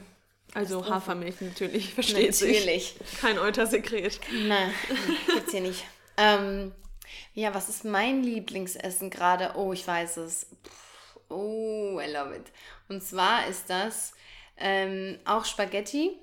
Also Hafermilch natürlich, versteht sich. Natürlich. Kein Eutersekret. Nein, gibt's hier nicht. Ähm, ja, was ist mein Lieblingsessen gerade? Oh, ich weiß es. Oh, I love it. Und zwar ist das ähm, auch Spaghetti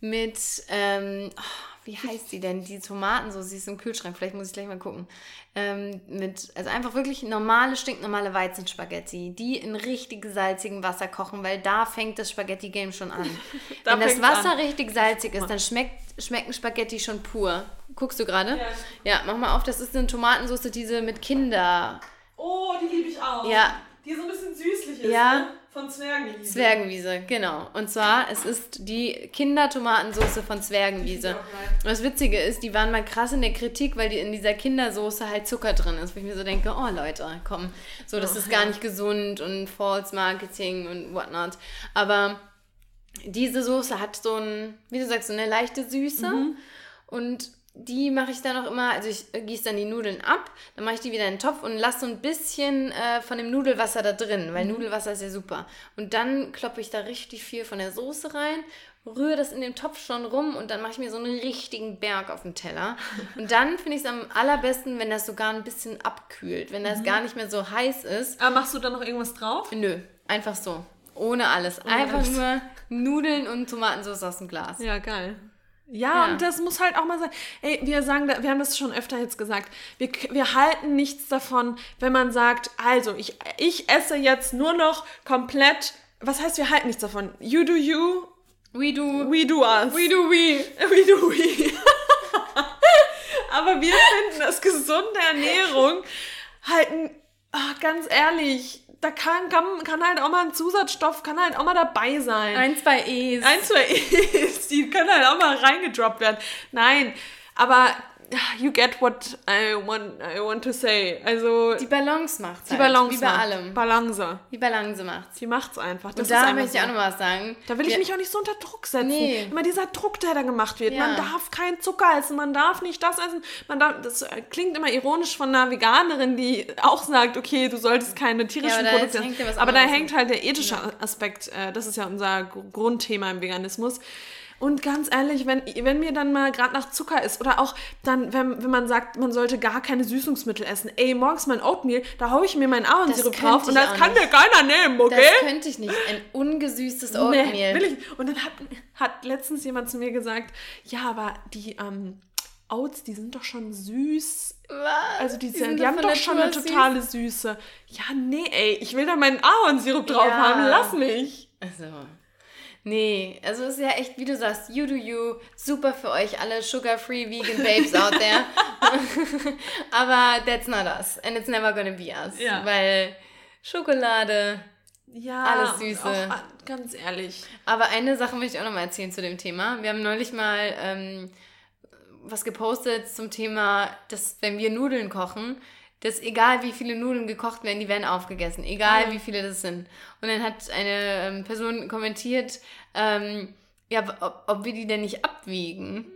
mit, ähm, oh, wie heißt die denn? Die Tomatensauce, sie ist im Kühlschrank, vielleicht muss ich gleich mal gucken. Ähm, mit, also einfach wirklich normale, stinknormale Weizenspaghetti, die in richtig salzigem Wasser kochen, weil da fängt das Spaghetti-Game schon an. Wenn das Wasser an. richtig salzig ist, dann schmeckt, schmecken Spaghetti schon pur. Guckst du gerade? Ja. ja, mach mal auf, das ist eine Tomatensauce, diese mit Kinder. Oh, die liebe ich auch. Ja. Die so ein bisschen süßlich ist. Ja. Ne? Von Zwergenwiese. Zwergenwiese, genau. Und zwar, es ist die Kindertomatensauce von Zwergenwiese. Und das Witzige ist, die waren mal krass in der Kritik, weil die in dieser Kindersoße halt Zucker drin ist. Wo ich mir so denke, oh Leute, komm, so, das oh, ist gar nicht gesund und False Marketing und whatnot. Aber diese Soße hat so ein, wie du sagst, so eine leichte Süße. Mhm. Und die mache ich dann auch immer, also ich gieße dann die Nudeln ab, dann mache ich die wieder in den Topf und lasse so ein bisschen äh, von dem Nudelwasser da drin, weil mhm. Nudelwasser ist ja super. Und dann kloppe ich da richtig viel von der Soße rein rühre das in dem Topf schon rum und dann mache ich mir so einen richtigen Berg auf dem Teller. Und dann finde ich es am allerbesten, wenn das sogar ein bisschen abkühlt, wenn das gar nicht mehr so heiß ist. Aber machst du da noch irgendwas drauf? Nö, einfach so. Ohne alles. Einfach alles. nur Nudeln und Tomatensauce aus dem Glas. Ja, geil. Ja, Ja. und das muss halt auch mal sein. Ey, wir sagen, wir haben das schon öfter jetzt gesagt. Wir, wir halten nichts davon, wenn man sagt, also ich, ich esse jetzt nur noch komplett. Was heißt, wir halten nichts davon? You do you, We do. we do us. We do we. We do we. Aber wir finden, dass gesunde Ernährung halten, ah, ganz ehrlich, da kann, kann, kann halt auch mal ein Zusatzstoff, kann halt auch mal dabei sein. Ein, zwei E's. Ein, zwei E's, die können halt auch mal reingedroppt werden. Nein, aber you get what I want, I want to say. Also die Balance macht's die halt. Balance Wie bei macht. allem. Balance. Die Balance macht's. Die macht's einfach. Das Und da möchte ich auch noch was sagen. Da will ich Wir- mich auch nicht so unter Druck setzen. Nee. Immer dieser Druck, der da gemacht wird. Ja. Man darf keinen Zucker essen, man darf nicht das essen. Man darf, das äh, klingt immer ironisch von einer Veganerin, die auch sagt, okay, du solltest keine tierischen da Produkte hängt ja Aber da hängt halt der ethische Aspekt, äh, das ist ja unser Gr- Grundthema im Veganismus. Und ganz ehrlich, wenn, wenn mir dann mal gerade nach Zucker ist oder auch dann, wenn, wenn man sagt, man sollte gar keine Süßungsmittel essen. Ey, morgens mein Oatmeal, da haue ich mir meinen Ahornsirup drauf und das kann nicht. mir keiner nehmen, okay? Das könnte ich nicht. Ein ungesüßtes Nee, Oatmeal. will ich. Und dann hat, hat letztens jemand zu mir gesagt, ja, aber die ähm, Oats, die sind doch schon süß. Was? Also die, Die sind die haben doch schon eine totale Süße. Ja, nee, ey, ich will da meinen Ahornsirup drauf Ja. haben, lass mich. Also. Nee, also es ist ja echt, wie du sagst, you do you, super für euch alle sugar-free vegan babes out there. Aber that's not us and it's never gonna be us. Ja. Weil Schokolade. Ja, Alles Süße. Auch, ganz ehrlich. Aber eine Sache möchte ich auch noch mal erzählen zu dem Thema. Wir haben neulich mal ähm, was gepostet zum Thema, dass wenn wir Nudeln kochen, dass egal wie viele Nudeln gekocht werden, die werden aufgegessen. Egal Ja. wie viele das sind. Und dann hat eine ähm, Person kommentiert, ähm, ja, ob, ob wir die denn nicht abwiegen.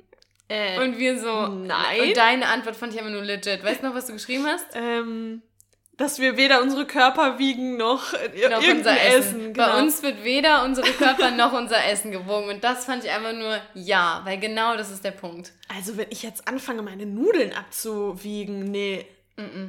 Äh, Und wir so, nein. Und deine Antwort fand ich aber nur legit. Weißt du noch, was du geschrieben hast? ähm, dass wir weder unsere Körper wiegen noch, Noch irgendein unser Essen. Essen. genau. Bei uns wird weder unsere Körper noch unser Essen gewogen. Und das fand ich einfach nur ja, weil genau das ist der Punkt. Also wenn ich jetzt anfange, meine Nudeln abzuwiegen, nee.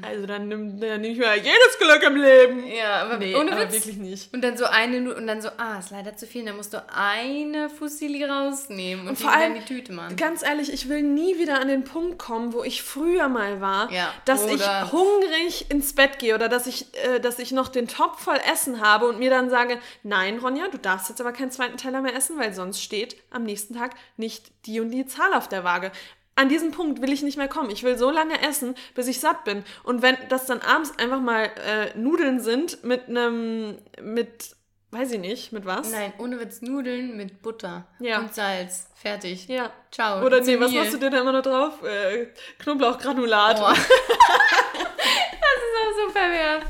Also dann nehme dann nehm ich mir jedes Glück im Leben. Ja, aber Nee, ohne aber Witz. wirklich nicht. Und dann so eine und dann so, ah, ist leider zu viel. Dann musst du eine Fusilli rausnehmen und, die vor allem, in die Tüte machen. Ganz ehrlich, ich will nie wieder an den Punkt kommen, wo ich früher mal war, Ja, dass ich hungrig ins Bett gehe oder dass ich, äh, dass ich noch den Topf voll Essen habe und mir dann sage, nein, Ronja, du darfst jetzt aber keinen zweiten Teller mehr essen, weil sonst steht am nächsten Tag nicht die und die Zahl auf der Waage. An diesen Punkt will ich nicht mehr kommen. Ich will so lange essen, bis ich satt bin. Und wenn das dann abends einfach mal äh, Nudeln sind mit einem, mit, weiß ich nicht, mit was? Nein, ohne Witz Nudeln mit Butter Ja. und Salz. Fertig. Ja. Ciao. Oder nee, was machst du dir da immer noch drauf? Äh, Knoblauchgranulat. Oh. das ist auch so pervers.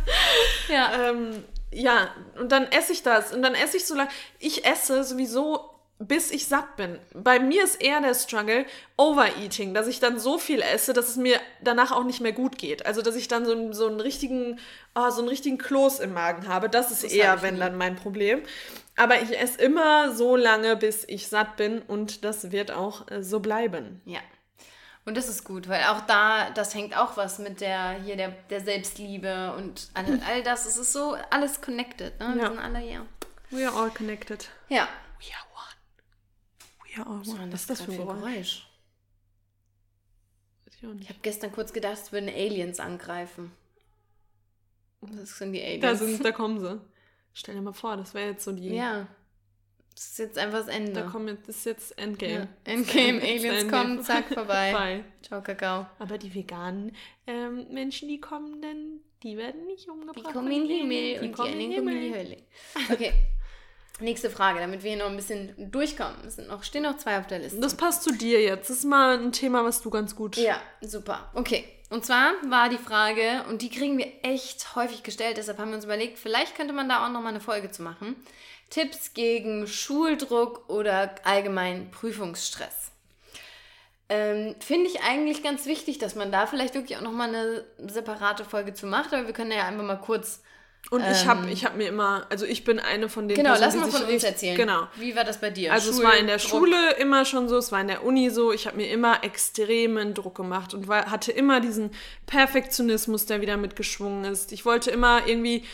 Ja. Ähm, ja, und dann esse ich das. Und dann esse ich so lange. Ich esse sowieso, bis ich satt bin. Bei mir ist eher der Struggle Overeating, dass ich dann so viel esse, dass es mir danach auch nicht mehr gut geht. Also, dass ich dann so, einen- so einen richtigen, oh, so einen richtigen Kloß im Magen habe. Das ist Das eher, wenn nie. dann mein Problem. Aber ich esse immer so lange, bis ich satt bin und das wird auch äh, so bleiben. Ja. Und das ist gut, weil auch da, das hängt auch was mit der, hier der, der Selbstliebe und all, all das. Es ist so alles connected, ne? Wir Ja. sind alle hier. We are all connected. Ja. One. We are all Was ist das für ein Geräusch? Geräusch? Ich. Ich habe gestern kurz gedacht, es würden Aliens angreifen. Das sind die Aliens. Da, sind, da kommen sie. Stell dir mal vor, das wäre jetzt so die. ja. Das ist jetzt einfach das Ende. Da kommen jetzt, das ist jetzt Endgame. ja. Endgame, Aliens Endgame. kommen, zack, vorbei. Vorbei. Ciao, Kakao. Aber die veganen ähm, Menschen, die kommen dann, die werden nicht umgebracht. Die kommen in den Himmel und die anderen kommen in die Hölle. Okay. Nächste Frage, damit wir hier noch ein bisschen durchkommen. Es sind noch, stehen noch zwei auf der Liste. Das passt zu dir jetzt. Das ist mal ein Thema, was du ganz gut. Ja, super. Okay. Und zwar war die Frage, und die kriegen wir echt häufig gestellt, deshalb haben wir uns überlegt, vielleicht könnte man da auch nochmal eine Folge zu machen. Tipps gegen Schuldruck oder allgemein Prüfungsstress. Ähm, Finde ich eigentlich ganz wichtig, dass man da vielleicht wirklich auch nochmal eine separate Folge zu macht, aber wir können ja einfach mal kurz Und ich habe ich hab mir immer, also ich bin eine von den Genau, lass Personen, mal die von uns erzählen. Genau. Wie war das bei dir? Also es war in der Schuldruck? Schule immer schon so, es war in der Uni so. Ich habe mir immer extremen Druck gemacht und war, hatte immer diesen Perfektionismus, der wieder mitgeschwungen ist. Ich wollte immer irgendwie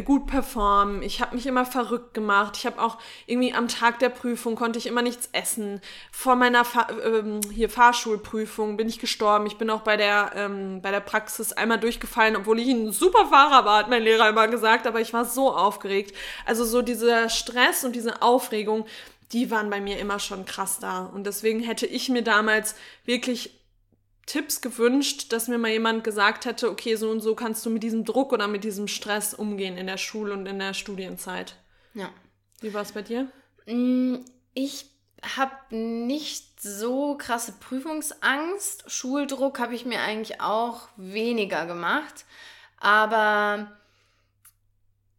gut performen. Ich habe mich immer verrückt gemacht. Ich habe auch irgendwie am Tag der Prüfung konnte ich immer nichts essen. Vor meiner Fa ähm, hier Fahrschulprüfung bin ich gestorben. Ich bin auch bei der ähm, bei der Praxis einmal durchgefallen, obwohl ich ein super Fahrer war, hat mein Lehrer immer gesagt. Aber ich war so aufgeregt. Also so dieser Stress und diese Aufregung, die waren bei mir immer schon krass da. Und deswegen hätte ich mir damals wirklich Tipps gewünscht, dass mir mal jemand gesagt hätte, okay, so und so kannst du mit diesem Druck oder mit diesem Stress umgehen in der Schule und in der Studienzeit. Ja. Wie war es bei dir? Mm, Ich habe nicht so krasse Prüfungsangst. Schuldruck habe ich mir eigentlich auch weniger gemacht. Aber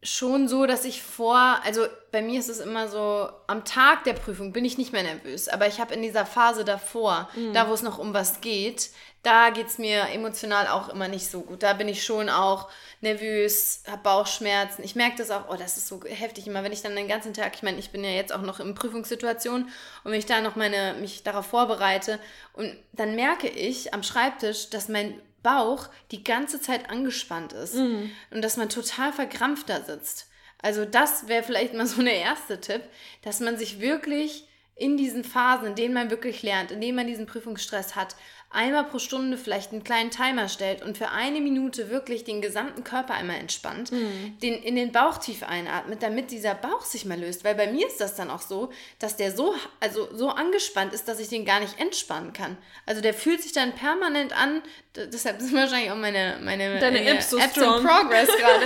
schon so, dass ich vor, also bei mir ist es immer so, am Tag der Prüfung bin ich nicht mehr nervös, aber ich habe in dieser Phase davor, da wo es noch um was geht, da geht es mir emotional auch immer nicht so gut. Da bin ich schon auch nervös, habe Bauchschmerzen. Ich merke das auch, oh, das ist so heftig immer, wenn ich dann den ganzen Tag, ich meine, ich bin ja jetzt auch noch in Prüfungssituation und wenn ich da noch meine, mich darauf vorbereite und dann merke ich am Schreibtisch, dass mein Bauch die ganze Zeit angespannt ist und dass man total verkrampft da sitzt. Also das wäre vielleicht mal so eine erste Tipp, dass man sich wirklich in diesen Phasen, in denen man wirklich lernt, in denen man diesen Prüfungsstress hat, einmal pro Stunde vielleicht einen kleinen Timer stellt und für eine Minute wirklich den gesamten Körper einmal entspannt, den in den Bauch tief einatmet, damit dieser Bauch sich mal löst. Weil bei mir ist das dann auch so, dass der so, also so angespannt ist, dass ich den gar nicht entspannen kann. Also der fühlt sich dann permanent an, deshalb sind wahrscheinlich auch meine, meine Deine meine Apps so Apps in Progress gerade.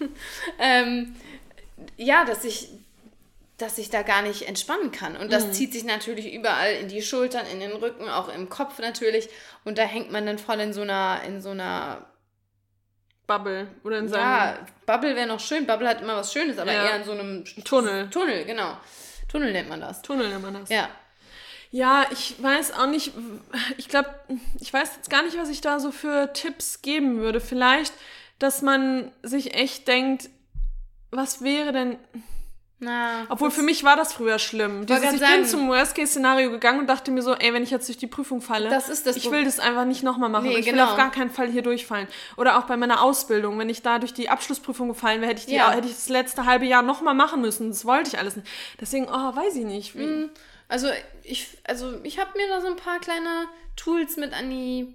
ähm, ja, dass ich dass ich da gar nicht entspannen kann. Und Mhm. das zieht sich natürlich überall in die Schultern, in den Rücken, auch im Kopf natürlich. Und da hängt man dann voll in so einer, in so einer, Bubble oder in seinem ja, Bubble wäre noch schön. Bubble hat immer was Schönes, aber Ja. eher in so einem Tunnel. Tunnel, genau. Tunnel nennt man das. Tunnel nennt man das. Ja. Ja, ich weiß auch nicht, ich glaube, ich weiß jetzt gar nicht, was ich da so für Tipps geben würde. Vielleicht, dass man sich echt denkt, was wäre denn, Na, Obwohl für mich war das früher schlimm. Dieses, ich sagen- bin zum Worst-Case-Szenario gegangen und dachte mir so, ey, wenn ich jetzt durch die Prüfung falle, Das ist das ich will das einfach nicht nochmal machen. Nee, ich will genau. auf gar keinen Fall hier durchfallen. Oder auch bei meiner Ausbildung, wenn ich da durch die Abschlussprüfung gefallen wäre, hätte ich, die, Ja. hätte ich das letzte halbe Jahr nochmal machen müssen. Das wollte ich alles nicht. Deswegen, oh, weiß ich nicht. Wie, Also ich, also ich habe mir da so ein paar kleine Tools mit an die,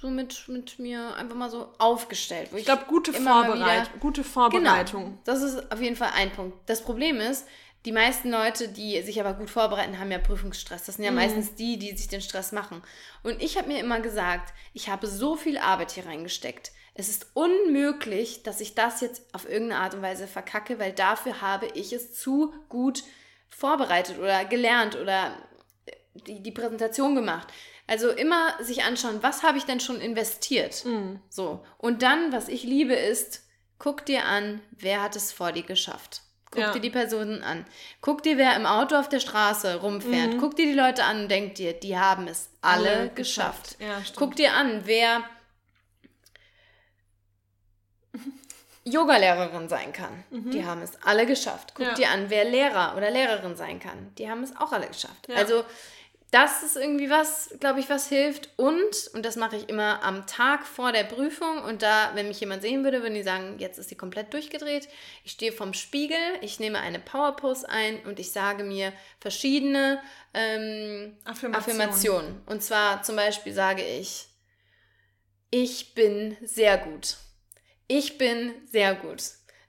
so mit, mit mir einfach mal so aufgestellt. Wo Ich glaube, gute, Vorbereit gute Vorbereitung. Genau, das ist auf jeden Fall ein Punkt. Das Problem ist, die meisten Leute, die sich aber gut vorbereiten, haben ja Prüfungsstress. Das sind ja meistens die, die sich den Stress machen. Und ich habe mir immer gesagt, ich habe so viel Arbeit hier reingesteckt. Es ist unmöglich, dass ich das jetzt auf irgendeine Art und Weise verkacke, weil dafür habe ich es zu gut vorbereitet oder gelernt oder die, die Präsentation gemacht. Also immer sich anschauen, was habe ich denn schon investiert? So. Und dann, was ich liebe, ist, guck dir an, wer hat es vor dir geschafft. Guck Ja. dir die Personen an. Guck dir, wer im Auto auf der Straße rumfährt. Guck dir die Leute an und denk dir, die haben es alle, Alle geschafft. geschafft. Ja. Guck dir an, wer Yogalehrerin sein kann. Die haben es alle geschafft. Guck Ja. dir an, wer Lehrer oder Lehrerin sein kann. Die haben es auch alle geschafft. Also das ist irgendwie was, glaube ich, was hilft. Und, und das mache ich immer am Tag vor der Prüfung. Und da, wenn mich jemand sehen würde, würden die sagen, jetzt ist sie komplett durchgedreht. Ich stehe vorm Spiegel, ich nehme eine Powerpose ein und ich sage mir verschiedene ähm, Affirmationen. Affirmationen. Und zwar zum Beispiel sage ich, ich bin sehr gut. Ich bin sehr gut.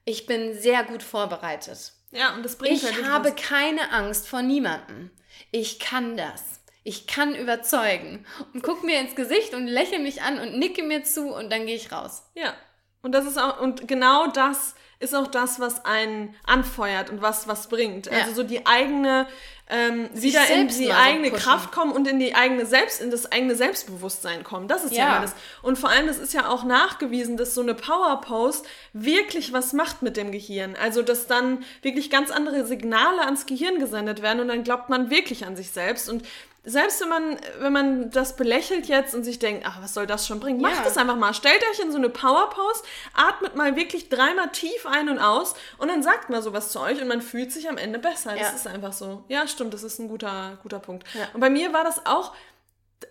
Ich bin sehr gut vorbereitet. Ja, und das bringt Ich halt habe was. keine Angst vor niemandem. Ich kann das. Ich kann überzeugen. Und guck mir ins Gesicht und lächle mich an und nicke mir zu und dann gehe ich raus. Ja. Und das ist auch, und genau das ist auch das, was einen anfeuert und was was bringt. Ja. Also so die eigene ähm, Sich wieder in die eigene pushen. Kraft kommen und in die eigene Selbst, in das eigene Selbstbewusstsein kommen. Das ist ja, Ja. das. Und vor allem, das ist ja auch nachgewiesen, dass so eine Power-Pose wirklich was macht mit dem Gehirn. Also, dass dann wirklich ganz andere Signale ans Gehirn gesendet werden und dann glaubt man wirklich an sich selbst. Und selbst wenn man, wenn man das belächelt jetzt und sich denkt, ach, was soll das schon bringen, macht es einfach mal. Stellt euch in so eine Power-Pose, atmet mal wirklich dreimal tief ein und aus und dann sagt mal sowas zu euch und man fühlt sich am Ende besser. Das Ja. ist einfach so. Ja, stimmt, das ist ein guter, guter Punkt. Ja. Und bei mir war das auch,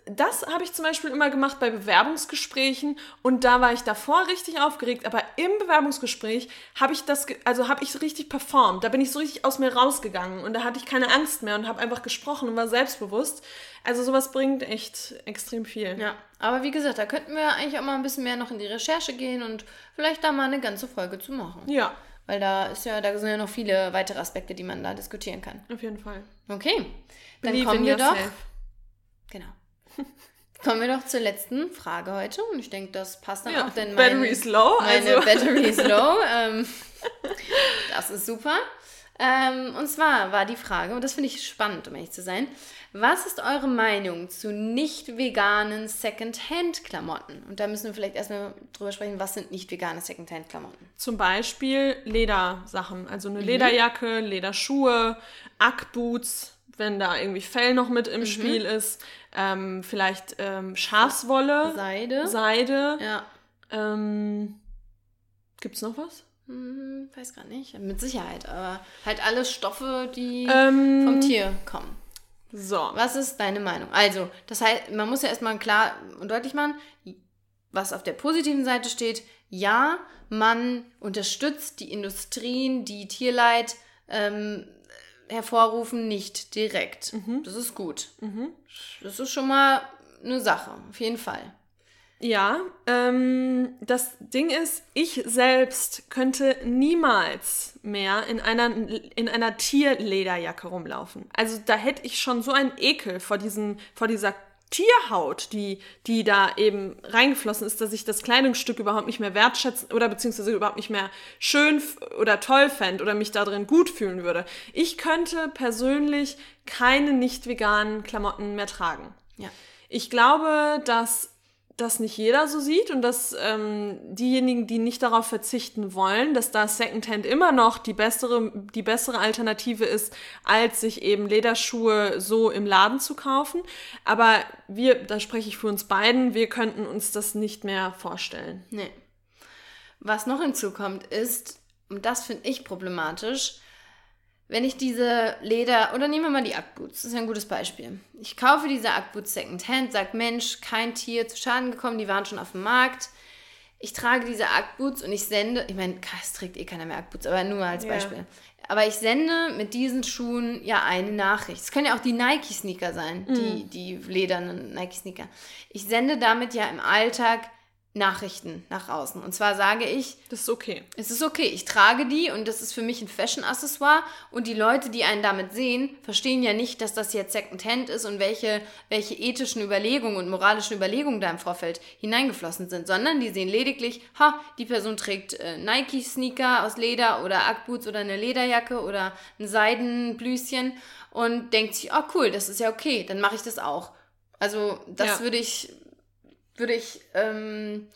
das habe ich zum Beispiel immer gemacht bei Bewerbungsgesprächen und da war ich davor richtig aufgeregt, aber im Bewerbungsgespräch habe ich das, also habe ich so richtig performt. Da bin ich so richtig aus mir rausgegangen und da hatte ich keine Angst mehr und habe einfach gesprochen und war selbstbewusst. Also sowas bringt echt extrem viel. Ja, aber wie gesagt, da könnten wir eigentlich auch mal ein bisschen mehr noch in die Recherche gehen und vielleicht da mal eine ganze Folge zu machen. Ja, Weil da ist ja, da sind ja noch viele weitere Aspekte, die man da diskutieren kann. auf jeden Fall. Okay. Dann Believe kommen wir doch. Genau. Kommen wir doch zur letzten Frage heute. Und ich denke, das passt dann Ja, auch, denn Battery mein, is low, meine also- Battery is low. Ähm, das ist super. Ähm, und zwar war die Frage, und das finde ich spannend, um ehrlich zu sein, was ist eure Meinung zu nicht veganen Secondhand-Klamotten? Und da müssen wir vielleicht erstmal drüber sprechen, was sind nicht vegane Secondhand-Klamotten? Zum Beispiel Ledersachen, also Mhm. eine Lederjacke, Lederschuhe, Ackboots, wenn da irgendwie Fell noch mit Mhm. im Spiel ist, ähm, vielleicht ähm, Schafswolle, Seide? Seide. ja. Ähm, gibt's noch was? Hm, weiß gar nicht. Mit Sicherheit, aber halt alles Stoffe, die Ähm, vom Tier kommen. So. Was ist deine Meinung? Also, das heißt, man muss ja erstmal klar und deutlich machen, was auf der positiven Seite steht. Ja, man unterstützt die Industrien, die Tierleid ähm, hervorrufen, nicht direkt. Das ist gut. Das ist schon mal eine Sache, auf jeden Fall. Ja, ähm, das Ding ist, ich selbst könnte niemals mehr in einer, in einer Tierlederjacke rumlaufen. Also da hätte ich schon so einen Ekel vor, diesen, vor dieser Tierhaut, die, die da eben reingeflossen ist, dass ich das Kleidungsstück überhaupt nicht mehr wertschätzen oder beziehungsweise überhaupt nicht mehr schön oder toll fände oder mich da drin gut fühlen würde. Ich könnte persönlich keine nicht veganen Klamotten mehr tragen. Ja. Ich glaube, dass das nicht jeder so sieht und dass ähm, diejenigen, die nicht darauf verzichten wollen, dass da Secondhand immer noch die bessere, die bessere Alternative ist, als sich eben Lederschuhe so im Laden zu kaufen. Aber wir, da spreche ich für uns beiden, wir könnten uns das nicht mehr vorstellen. Nee. Was noch hinzukommt ist, und das finde ich problematisch, wenn ich diese Leder, oder nehmen wir mal die Ackboots, das ist ja ein gutes Beispiel. Ich kaufe diese Ackboots Secondhand, sag Mensch, kein Tier zu Schaden gekommen, die waren schon auf dem Markt. Ich trage diese Ackboots und ich sende, ich meine, es trägt eh keiner mehr Ackboots, aber nur als Ja. Beispiel. Aber ich sende mit diesen Schuhen ja eine Nachricht. Es können ja auch die Nike-Sneaker sein, die, die ledernen Nike-Sneaker. Ich sende damit ja im Alltag Nachrichten nach außen. Und zwar sage ich, Das ist okay. es ist okay, ich trage die und das ist für mich ein Fashion-Accessoire und die Leute, die einen damit sehen, verstehen ja nicht, dass das jetzt Secondhand ist und welche, welche ethischen Überlegungen und moralischen Überlegungen da im Vorfeld hineingeflossen sind, sondern die sehen lediglich, ha, die Person trägt äh, Nike-Sneaker aus Leder oder Ackboots oder eine Lederjacke oder ein Seidenblüschen und denkt sich, oh cool, das ist ja okay, dann mache ich das auch. Also das Ja. würde ich, würde ich ähm,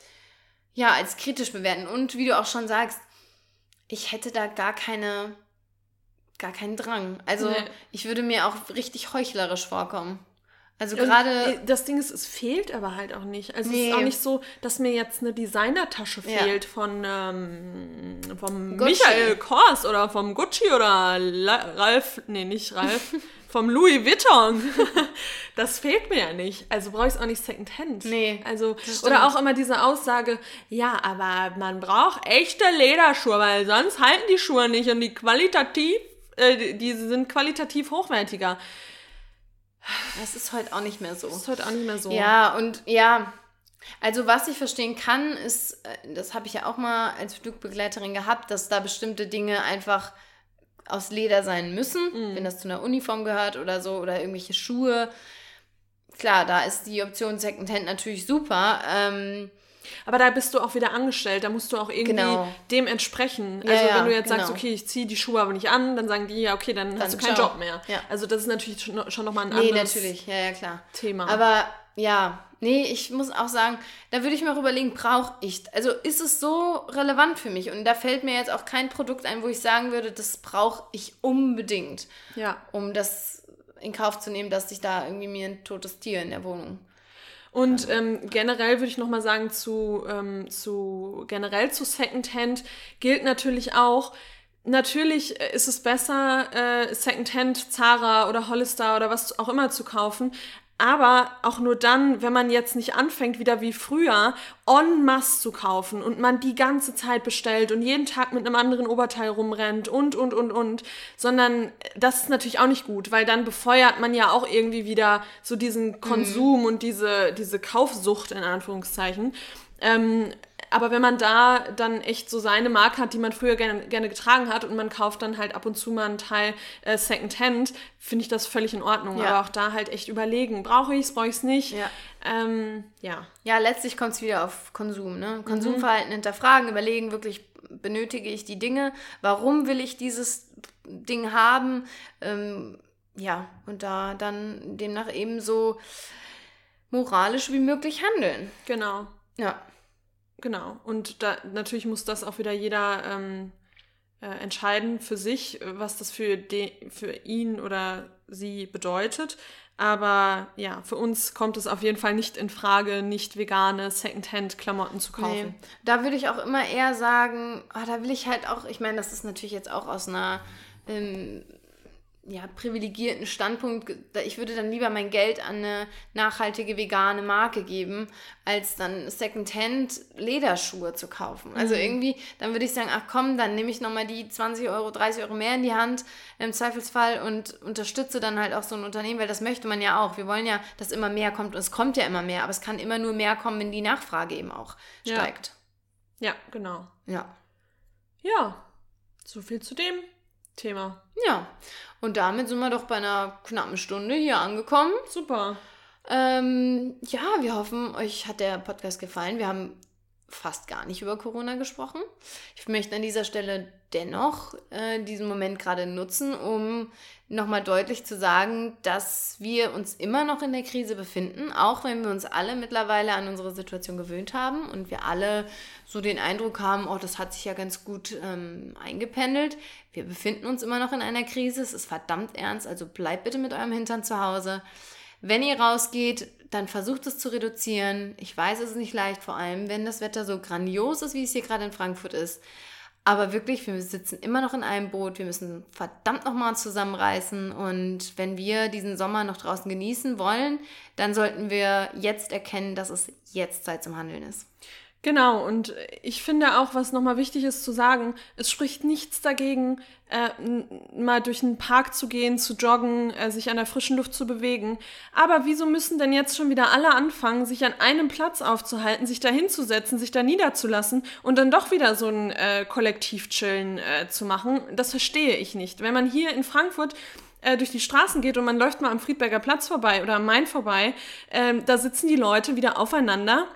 ja als kritisch bewerten. Und wie du auch schon sagst, ich hätte da gar keine, gar keinen Drang. Also Nee. ich würde mir auch richtig heuchlerisch vorkommen. Also gerade das Ding ist, es fehlt aber halt auch nicht. Also es Nee. ist auch nicht so, dass mir jetzt eine Designertasche Ja. fehlt von ähm, vom Gucci. Michael Kors oder vom Gucci oder Ralf, nee, nicht Ralf, vom Louis Vuitton. das fehlt mir ja nicht. Also brauche ich es auch nicht Secondhand. Nee, Also, oder auch immer diese Aussage, ja, aber man braucht echte Lederschuhe, weil sonst halten die Schuhe nicht und die qualitativ, äh, die sind qualitativ hochwertiger. Das ist heute auch nicht mehr so. Das ist heute auch nicht mehr so. Ja, und ja, also was ich verstehen kann, ist, äh, das habe ich ja auch mal als Flugbegleiterin gehabt, dass da bestimmte Dinge einfach aus Leder sein müssen, wenn das zu einer Uniform gehört oder so, oder irgendwelche Schuhe. Klar, da ist die Option Secondhand natürlich super. Ähm, Aber da bist du auch wieder angestellt, da musst du auch irgendwie Genau. dem entsprechen. Also ja, wenn du jetzt genau. sagst, okay, ich ziehe die Schuhe aber nicht an, dann sagen die, ja, okay, dann, hast du keinen ciao. Job mehr. Ja. Also das ist natürlich schon, schon nochmal ein Nee, anderes natürlich, ja. Thema. Aber ja, nee, ich muss auch sagen, da würde ich mir auch überlegen, brauche ich, also ist es so relevant für mich? Und da fällt mir jetzt auch kein Produkt ein, wo ich sagen würde, das brauche ich unbedingt, ja. um das in Kauf zu nehmen, dass ich da irgendwie mir ein totes Tier in der Wohnung. Und ähm, generell würde ich nochmal sagen, zu, ähm, zu generell zu Secondhand gilt natürlich auch, natürlich äh, ist es besser, äh, Secondhand Zara oder Hollister oder was auch immer zu kaufen. Aber auch nur dann, wenn man jetzt nicht anfängt, wieder wie früher, en masse zu kaufen und man die ganze Zeit bestellt und jeden Tag mit einem anderen Oberteil rumrennt und, und, und, und, sondern das ist natürlich auch nicht gut, weil dann befeuert man ja auch irgendwie wieder so diesen Konsum und diese, diese Kaufsucht in Anführungszeichen. Ähm, aber wenn man da dann echt so seine Marke hat, die man früher gerne, gerne getragen hat und man kauft dann halt ab und zu mal einen Teil äh, Secondhand, finde ich das völlig in Ordnung. Ja. Aber auch da halt echt überlegen, brauche ich es, brauche ich es nicht. Ja. Ähm, ja. Ja, letztlich kommt es wieder auf Konsum. Ne? Konsumverhalten hinterfragen, überlegen, wirklich benötige ich die Dinge, warum will ich dieses Ding haben, ähm, ja, und da dann demnach eben so moralisch wie möglich handeln. Genau. Ja, Genau. Und da natürlich muss das auch wieder jeder ähm, äh, entscheiden für sich, was das für, de, für ihn oder sie bedeutet. Aber ja, für uns kommt es auf jeden Fall nicht in Frage, nicht vegane Secondhand-Klamotten zu kaufen. nee. Da würde ich auch immer eher sagen, ah, da will ich halt auch, ich meine, das ist natürlich jetzt auch aus einer ähm, ja, privilegierten Standpunkt, ich würde dann lieber mein Geld an eine nachhaltige vegane Marke geben, als dann Secondhand Lederschuhe zu kaufen. Also irgendwie, dann würde ich sagen, ach komm, dann nehme ich nochmal die 20 Euro, 30 Euro mehr in die Hand im Zweifelsfall und unterstütze dann halt auch so ein Unternehmen, weil das möchte man ja auch. Wir wollen ja, dass immer mehr kommt und es kommt ja immer mehr, aber es kann immer nur mehr kommen, wenn die Nachfrage eben auch Ja. steigt. Ja, genau. Ja. Ja, so viel zu dem Thema. Ja. Und damit sind wir doch bei einer knappen Stunde hier angekommen. Super. Ähm, ja, wir hoffen, euch hat der Podcast gefallen. Wir haben fast gar nicht über Corona gesprochen. Ich möchte an dieser Stelle dennoch äh, diesen Moment gerade nutzen, um nochmal deutlich zu sagen, dass wir uns immer noch in der Krise befinden, auch wenn wir uns alle mittlerweile an unsere Situation gewöhnt haben und wir alle so den Eindruck haben, oh, das hat sich ja ganz gut ähm, eingependelt. Wir befinden uns immer noch in einer Krise, es ist verdammt ernst, also bleibt bitte mit eurem Hintern zu Hause. Wenn ihr rausgeht, dann versucht es zu reduzieren. Ich weiß, es ist nicht leicht, vor allem wenn das Wetter so grandios ist, wie es hier gerade in Frankfurt ist. Aber wirklich, wir sitzen immer noch in einem Boot. Wir müssen verdammt nochmal zusammenreißen. Und wenn wir diesen Sommer noch draußen genießen wollen, dann sollten wir jetzt erkennen, dass es jetzt Zeit zum Handeln ist. Genau, und ich finde auch, was nochmal wichtig ist zu sagen, es spricht nichts dagegen, äh, mal durch einen Park zu gehen, zu joggen, äh, sich an der frischen Luft zu bewegen. Aber wieso müssen denn jetzt schon wieder alle anfangen, sich an einem Platz aufzuhalten, sich da hinzusetzen, sich da niederzulassen und dann doch wieder so ein äh, Kollektiv-Chillen äh, zu machen? Das verstehe ich nicht. Wenn man hier in Frankfurt äh, durch die Straßen geht und man läuft mal am Friedberger Platz vorbei oder am Main vorbei, ähm, da sitzen die Leute wieder aufeinander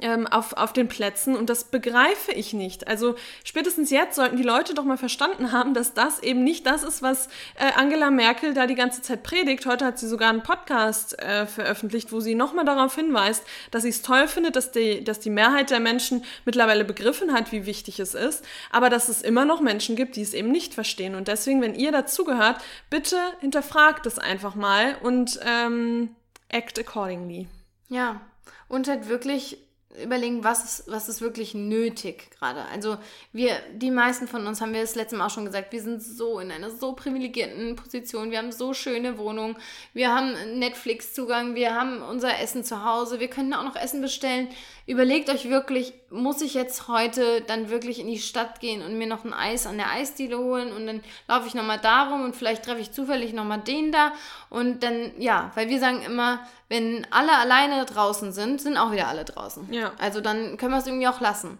ähm, auf, auf den Plätzen und das begreife ich nicht. Also spätestens jetzt sollten die Leute doch mal verstanden haben, dass das eben nicht das ist, was äh, Angela Merkel da die ganze Zeit predigt. Heute hat sie sogar einen Podcast äh, veröffentlicht, wo sie nochmal darauf hinweist, dass sie es toll findet, dass die, dass die Mehrheit der Menschen mittlerweile begriffen hat, wie wichtig es ist, aber dass es immer noch Menschen gibt, die es eben nicht verstehen. Und deswegen, wenn ihr dazugehört, bitte hinterfragt es einfach mal und ähm, act accordingly. Ja, und halt wirklich überlegen, was ist, was ist wirklich nötig gerade. Also wir, die meisten von uns haben wir das letzte Mal auch schon gesagt, wir sind so in einer so privilegierten Position, wir haben so schöne Wohnungen, wir haben Netflix-Zugang, wir haben unser Essen zu Hause, wir können auch noch Essen bestellen. Überlegt euch wirklich, muss ich jetzt heute dann wirklich in die Stadt gehen und mir noch ein Eis an der Eisdiele holen und dann laufe ich nochmal darum und vielleicht treffe ich zufällig nochmal den da und dann, ja, weil wir sagen immer, wenn alle alleine draußen sind, sind auch wieder alle draußen. Ja. Also dann können wir es irgendwie auch lassen.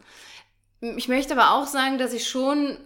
Ich möchte aber auch sagen, dass ich schon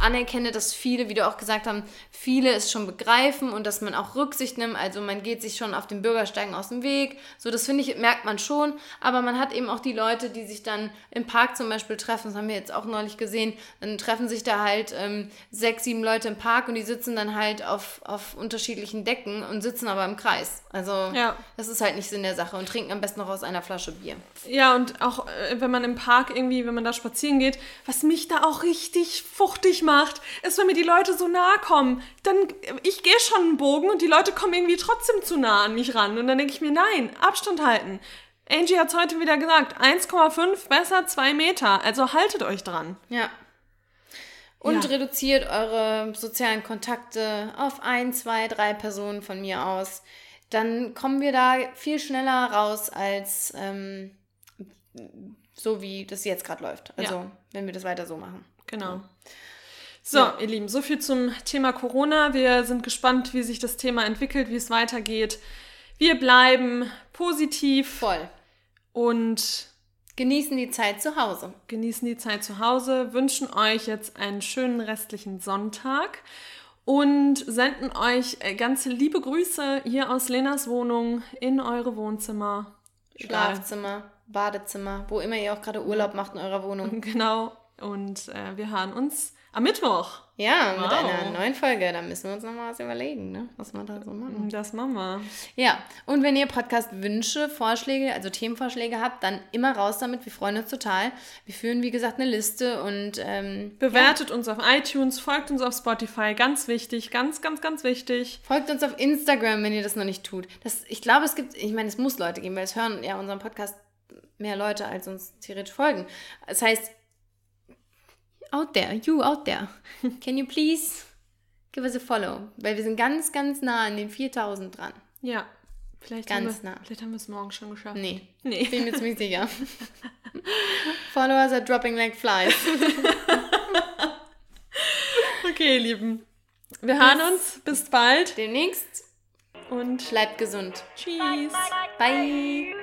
anerkenne, dass viele, wie du auch gesagt haben, viele es schon begreifen und dass man auch Rücksicht nimmt. Also man geht sich schon auf den Bürgersteigen aus dem Weg. So, das finde ich, merkt man schon. Aber man hat eben auch die Leute, die sich dann im Park zum Beispiel treffen. Das haben wir jetzt auch neulich gesehen. Dann treffen sich da halt ähm, sechs, sieben Leute im Park und die sitzen dann halt auf, auf unterschiedlichen Decken und sitzen aber im Kreis. Also Ja. das ist halt nicht Sinn der Sache und trinken am besten noch aus einer Flasche Bier. Ja, und auch äh, wenn man im Park irgendwie, wenn man da spazieren geht, was mich da auch richtig fuchtig macht, ist, wenn mir die Leute so nahe kommen. Dann, ich gehe schon einen Bogen und die Leute kommen irgendwie trotzdem zu nah an mich ran. Und dann denke ich mir, nein, Abstand halten. Angie hat es heute wieder gesagt, 1,5 besser 2 Meter. Also haltet euch dran. Ja. Und Ja. reduziert eure sozialen Kontakte auf ein, zwei, drei Personen von mir aus. Dann kommen wir da viel schneller raus als ähm, so, wie das jetzt gerade läuft. Also, Ja. wenn wir das weiter so machen. Genau. So, Ja. ihr Lieben, so viel zum Thema Corona. Wir sind gespannt, wie sich das Thema entwickelt, wie es weitergeht. Wir bleiben positiv Voll. und Genießen die Zeit zu Hause. genießen die Zeit zu Hause, wünschen euch jetzt einen schönen restlichen Sonntag und senden euch äh, ganz liebe Grüße hier aus Lenas Wohnung in eure Wohnzimmer. Schlafzimmer, Badezimmer, wo immer ihr auch gerade Urlaub macht in eurer Wohnung. Genau. Und äh, wir hören uns am Mittwoch. Ja, mit Wow. einer neuen Folge. Da müssen wir uns noch mal was überlegen, ne? was wir da so machen. Das machen wir. Ja, und wenn ihr Podcast-Wünsche, Vorschläge, also Themenvorschläge habt, dann immer raus damit. Wir freuen uns total. Wir führen, wie gesagt, eine Liste und ähm, Bewertet uns auf iTunes, folgt uns auf Spotify. Ganz wichtig, ganz, ganz, ganz wichtig. folgt uns auf Instagram, wenn ihr das noch nicht tut. Das, ich glaube, es gibt, ich meine, es muss Leute geben, weil es hören ja unseren Podcast mehr Leute, als uns theoretisch folgen. Das heißt, out there, you out there, can you please give us a follow? Weil wir sind ganz, ganz nah an den 4000 dran. Ja. Vielleicht Ganz haben wir, nah. Vielleicht haben wir es morgen schon geschafft. Nee. Nee. Ich bin mir ziemlich sicher. Followers are dropping like flies. Okay, ihr Lieben. Wir hören uns. Bis bald. Demnächst Und bleibt gesund. tschüss. Bye.